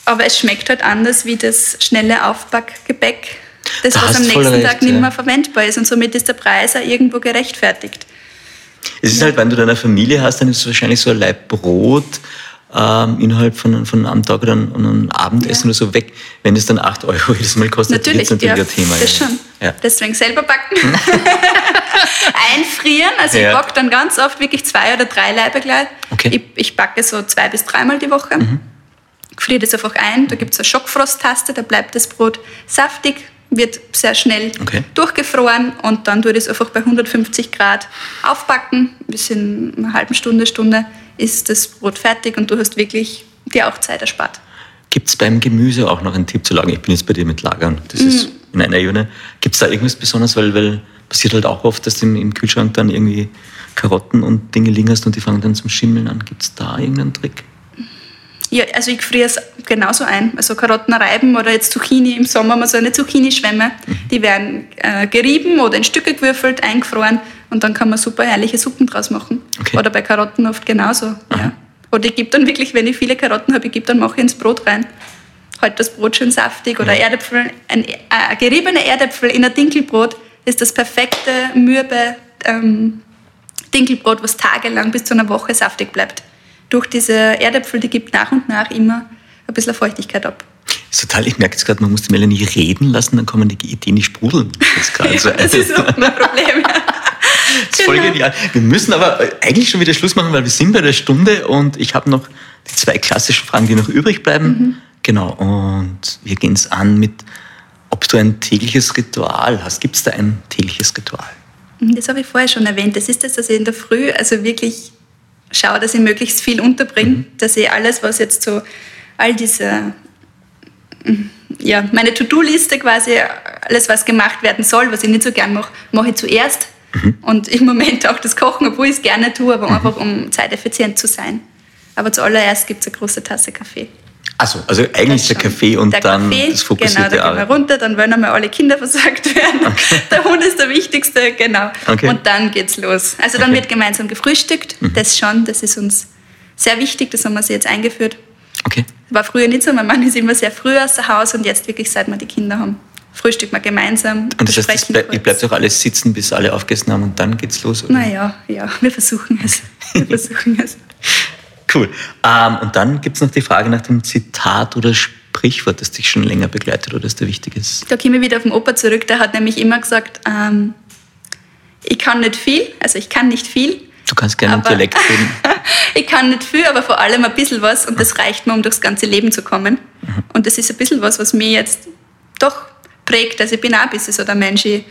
aber es schmeckt halt anders wie das schnelle Aufbackgebäck, das da was am nächsten recht, Tag nicht mehr verwendbar ist und somit ist der Preis auch irgendwo gerechtfertigt. Es ist ja. halt, wenn du deine Familie hast, dann ist es wahrscheinlich so ein Leib Brot ähm, innerhalb von, von einem Tag oder einem, einem Abendessen ja. oder so weg. Wenn es dann 8 Euro jedes Mal kostet, natürlich, ist natürlich ja, ein Thema. Das ja. schon. Ja. Deswegen selber backen. *laughs* *laughs* Einfrieren. Also ich backe dann ganz oft wirklich zwei oder drei Leibe gleich. Okay. Ich, ich backe so zwei bis dreimal die Woche. Mhm. friere das einfach ein. Da gibt es eine Schockfrosttaste, da bleibt das Brot saftig, wird sehr schnell Okay. durchgefroren und dann tue ich das einfach bei 150 Grad aufbacken. Bis in einer halben Stunde, Stunde ist das Brot fertig und du hast wirklich dir auch Zeit erspart. Gibt es beim Gemüse auch noch einen Tipp zu lagern? Ich bin jetzt bei dir mit Lagern. Das ist Mhm. in einer Ebene. Gibt es da irgendwas Besonderes? Weil, weil passiert halt auch oft, dass du im, Kühlschrank dann irgendwie Karotten und Dinge liegen hast und die fangen dann zum Schimmeln an. Gibt es da irgendeinen Trick? Ja, also ich friere es genauso ein. Also Karotten reiben oder jetzt Zucchini im Sommer mal so eine Zucchini-Schwämme. Die werden äh, gerieben oder in Stücke gewürfelt, eingefroren und dann kann man super herrliche Suppen draus machen. Okay. Oder bei Karotten oft genauso. Ja. Oder ich gebe dann wirklich, wenn ich viele Karotten habe, ich gebe dann mache ich ins Brot rein. Halt das Brot schön saftig oder Erdäpfel, ein, äh, geriebene Erdäpfel in ein Dinkelbrot ist das perfekte, mürbe ähm, Dinkelbrot, was tagelang bis zu einer Woche saftig bleibt. Durch diese Erdäpfel, die gibt nach und nach immer ein bisschen Feuchtigkeit ab. Das ist total, ich merke jetzt gerade, man muss die Melanie reden lassen, dann kommen die Ideen nicht sprudeln. Das ist, gerade so Ja, das ist auch mein Problem. Das ist *laughs* voll Genau. genial. Wir müssen aber äh, eigentlich schon wieder Schluss machen, weil wir sind bei der Stunde und ich habe noch die zwei klassischen Fragen, die noch übrig bleiben. Mhm. Genau, und wir gehen es an mit, ob du ein tägliches Ritual hast. Gibt es da ein tägliches Ritual? Das habe ich vorher schon erwähnt. Das ist das, dass ich in der Früh also wirklich schaue, dass ich möglichst viel unterbringe, dass ich alles, was jetzt so, all diese, ja, meine To-Do-Liste quasi, alles, was gemacht werden soll, was ich nicht so gern mache, mache ich zuerst. Und im Moment auch das Kochen, obwohl ich es gerne tue, aber einfach um zeiteffizient zu sein. Aber zuallererst gibt es eine große Tasse Kaffee. Also, also eigentlich der. Kaffee und der dann Kaffee, das fokussierte Genau, da gehen wir runter, dann wollen einmal alle Kinder versorgt werden. *laughs* Der Hund ist der Wichtigste, genau. Okay. Und dann geht's los. Also dann Okay. Mhm. wird gemeinsam gefrühstückt. Das schon, das ist uns sehr wichtig, das haben wir sie jetzt eingeführt. Okay. War früher nicht so, mein Mann ist immer sehr früh aus dem Haus und jetzt wirklich, seit wir die Kinder haben, frühstücken wir gemeinsam. Und das heißt, ihr kurz. bleibt auch alles sitzen, bis alle aufgegessen haben und dann geht's los? oder? Naja, ja, wir versuchen es. Wir versuchen es. Cool. Ähm, und dann gibt es noch die Frage nach dem Zitat oder Sprichwort, das dich schon länger begleitet oder das dir wichtig ist. Da komme ich wieder auf den Opa zurück, der hat nämlich immer gesagt, ähm, ich kann nicht viel, also ich kann nicht viel. Du kannst gerne aber- Dialekt reden. *laughs* ich kann nicht viel, aber vor allem ein bisschen was und das reicht mir, um durchs ganze Leben zu kommen. Und das ist ein bisschen was, was mir jetzt doch prägt. Also ich bin auch ein bisschen so der Mensch. Ich,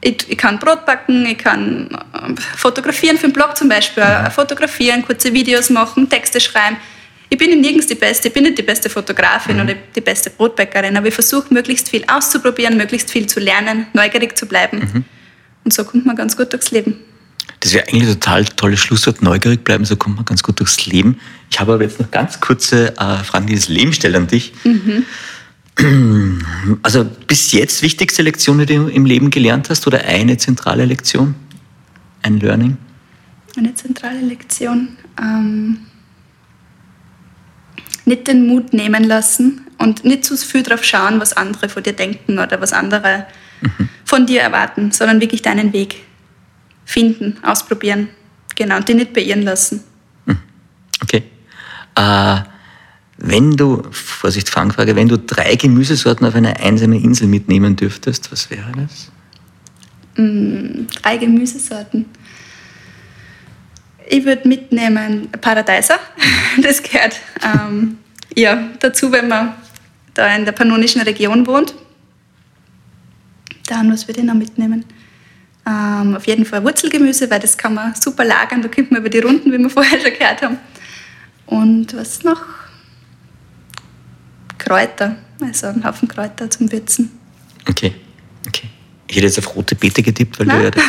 ich, ich kann Brot backen, ich kann äh, fotografieren für den Blog zum Beispiel, äh, fotografieren, kurze Videos machen, Texte schreiben. Ich bin nirgends die Beste, ich bin nicht die beste Fotografin oder die beste Brotbäckerin, aber ich versuche möglichst viel auszuprobieren, möglichst viel zu lernen, neugierig zu bleiben. Und so kommt man ganz gut durchs Leben. Das wäre eigentlich ein total tolles Schlusswort. Neugierig bleiben, so kommt man ganz gut durchs Leben. Ich habe aber jetzt noch ganz kurze äh, Fragen, die das Leben stellt an dich. *clears throat* Also bis jetzt wichtigste Lektion, die du im Leben gelernt hast oder eine zentrale Lektion? Ein Learning? Eine zentrale Lektion. Ähm, nicht den Mut nehmen lassen und nicht zu viel darauf schauen, was andere von dir denken oder was andere von dir erwarten, sondern wirklich deinen Weg finden, ausprobieren. Genau, und dich nicht beirren lassen. Okay. Äh, wenn du, Vorsicht, Fangfrage, wenn du drei Gemüsesorten auf eine einsame Insel mitnehmen dürftest, was wäre das? Drei Gemüsesorten. Ich würde mitnehmen Paradeiser. *laughs* Das gehört ähm, ja, dazu, wenn man da in der pannonischen Region wohnt. Dann, was würde ich noch mitnehmen? Ähm, auf jeden Fall Wurzelgemüse, weil das kann man super lagern. Da kommt man über die Runden, wie wir vorher schon gehört haben. Und was noch? Kräuter, also einen Haufen Kräuter zum Würzen. Okay, okay. Ich hätte jetzt auf rote Beete getippt, weil Na? du ja der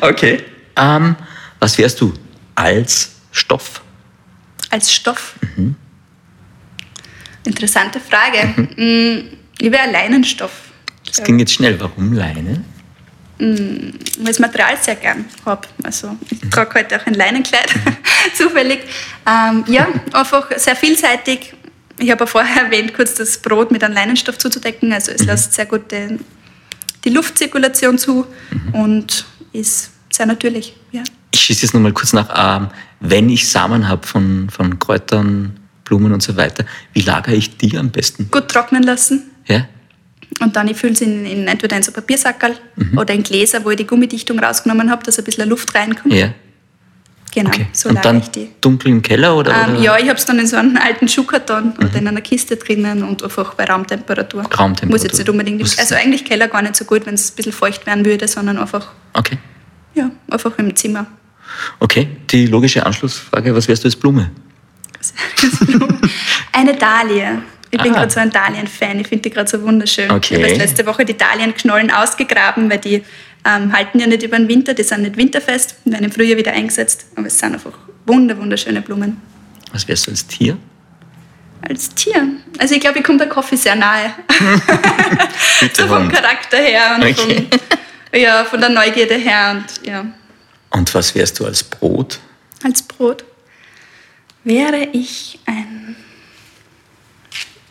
*laughs* Okay. Ähm, was wärst du als Stoff? Als Stoff? Interessante Frage. Mm, Ich wäre Leinenstoff. Das ging jetzt schnell. Warum Leine? Weil ich das Material sehr gern habe. Also ich trage heute auch ein Leinenkleid, *laughs* zufällig. Ähm, ja, einfach sehr vielseitig. Ich habe ja vorher erwähnt, kurz das Brot mit einem Leinenstoff zuzudecken. Also es lässt sehr gut den, die Luftzirkulation zu und ist sehr natürlich. Ja. Ich schieße jetzt nochmal kurz nach. Ähm, wenn ich Samen habe von, von Kräutern, Blumen und so weiter, wie lagere ich die am besten? Gut trocknen lassen. Ja? Und dann, ich fülle sie in, in, entweder in so Papiersackerl oder in Gläser, wo ich die Gummidichtung rausgenommen habe, dass ein bisschen Luft reinkommt. Ja. Genau, Okay. so und dann ich die. dunkel im Keller oder? Ähm, oder? ja, ich habe es dann in so einem alten Schuhkarton Mhm. oder in einer Kiste drinnen und einfach bei Raumtemperatur. Raumtemperatur. Muss jetzt nicht unbedingt. Muss- Also eigentlich Keller gar nicht so gut, wenn es ein bisschen feucht werden würde, sondern einfach, Okay. ja, einfach im Zimmer. Okay, die logische Anschlussfrage, was wärst du als Blume? *laughs* Eine Dahlie. Ich bin Ah. gerade so ein Dahlien-Fan. Ich finde die gerade so wunderschön. Okay. Ich habe letzte Woche die Dahlienknollen ausgegraben, weil die ähm, halten ja nicht über den Winter, die sind nicht winterfest, werden im Frühjahr wieder eingesetzt. Aber es sind einfach wunder, wunderschöne Blumen. Was wärst du als Tier? Als Tier. Also ich glaube, ich komme der Kaffee sehr nahe. *laughs* *laughs* Bitte so vom. Charakter her und Okay. vom, ja, von der Neugierde her und ja, Und was wärst du als Brot? als Brot wäre ich ein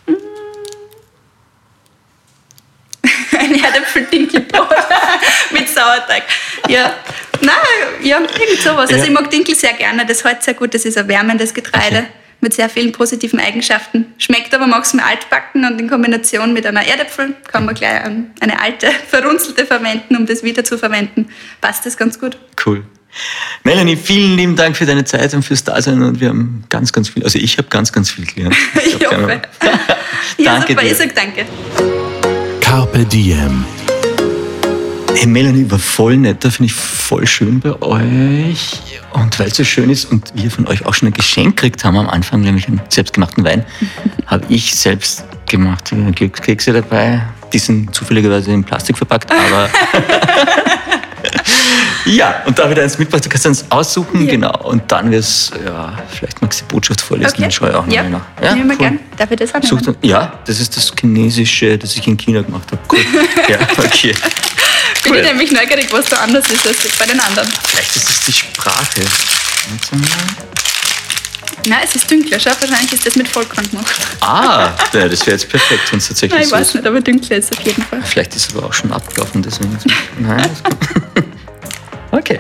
Mm. *laughs* ein Erdäpfel-Dinkelbrot *laughs* mit Sauerteig. Ja, nein, ja, irgend sowas. Also Ja. ich mag Dinkel sehr gerne, das hält sehr gut, das ist ein wärmendes Getreide. Okay. Mit sehr vielen positiven Eigenschaften. Schmeckt aber maximal altbacken und in Kombination mit einer Erdäpfel kann man gleich eine alte, *laughs* verrunzelte verwenden, um das wieder zu verwenden. Passt das ganz gut. Cool. Melanie, vielen lieben Dank für deine Zeit und fürs Dasein und wir haben ganz, ganz viel, also ich habe ganz, ganz viel gelernt. Ich glaub, hoffe. gerne. Ja, Danke super, dir. ich sag danke. Carpe Diem. Hey Melanie, war voll nett, da finde ich voll schön bei euch. Und weil es so schön ist und wir von euch auch schon ein Geschenk gekriegt haben am Anfang, nämlich einen selbstgemachten Wein, *laughs* habe ich selbst gemachte Glückskekse dabei. Die sind zufälligerweise in Plastik verpackt, aber. *laughs* ja, und da da eins mitgebracht, du kannst eins aussuchen, Ja. genau. Und dann wirst ja, vielleicht magst du die Botschaft vorlesen, dann schaue ich auch ja. nochmal nach. Nehmen wir cool. gern. Darf ich das auch Such nehmen? dann, ja, das ist das Chinesische, das ich in China gemacht habe. Cool. *laughs* ja, okay. Bin Cool. ich nämlich neugierig, was da anders ist als bei den anderen. Vielleicht ist es die Sprache. Nein, es ist dunkler. Schau, wahrscheinlich ist das mit Vollkorn gemacht. Ah, *laughs* ja, das wäre jetzt perfekt, wenn es tatsächlich Nein, ich so weiß ist. nicht, aber dunkler ist auf jeden Fall. Vielleicht ist es aber auch schon abgelaufen, deswegen. Ist Nein, ist *laughs* gut. Okay.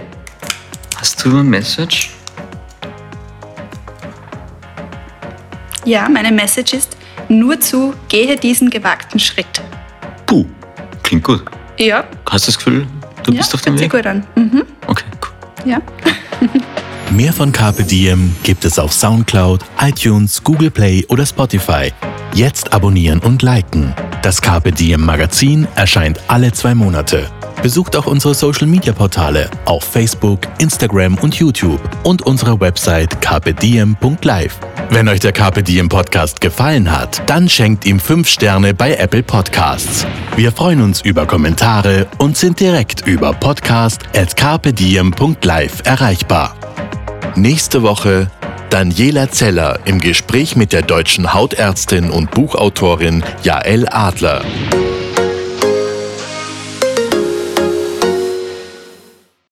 Hast du eine Message? Ja, meine Message ist, nur zu, gehe diesen gewagten Schritt. Puh, klingt gut. Ja, Hast du das Gefühl, du ja bist auf dem Weg? gut an. Mhm. Okay, cool. Ja. *laughs* Mehr von Carpe Diem gibt es auf Soundcloud, iTunes, Google Play oder Spotify. Jetzt abonnieren und liken. Das Carpe Diem Magazin erscheint alle zwei Monate. Besucht auch unsere Social Media Portale auf Facebook, Instagram und YouTube und unsere Website carpediem.live. Wenn euch der Diem Podcast gefallen hat, dann schenkt ihm 5 Sterne bei Apple Podcasts. Wir freuen uns über Kommentare und sind direkt über podcast@carpediem.live erreichbar. Nächste Woche Daniela Zeller im Gespräch mit der deutschen Hautärztin und Buchautorin Jael Adler.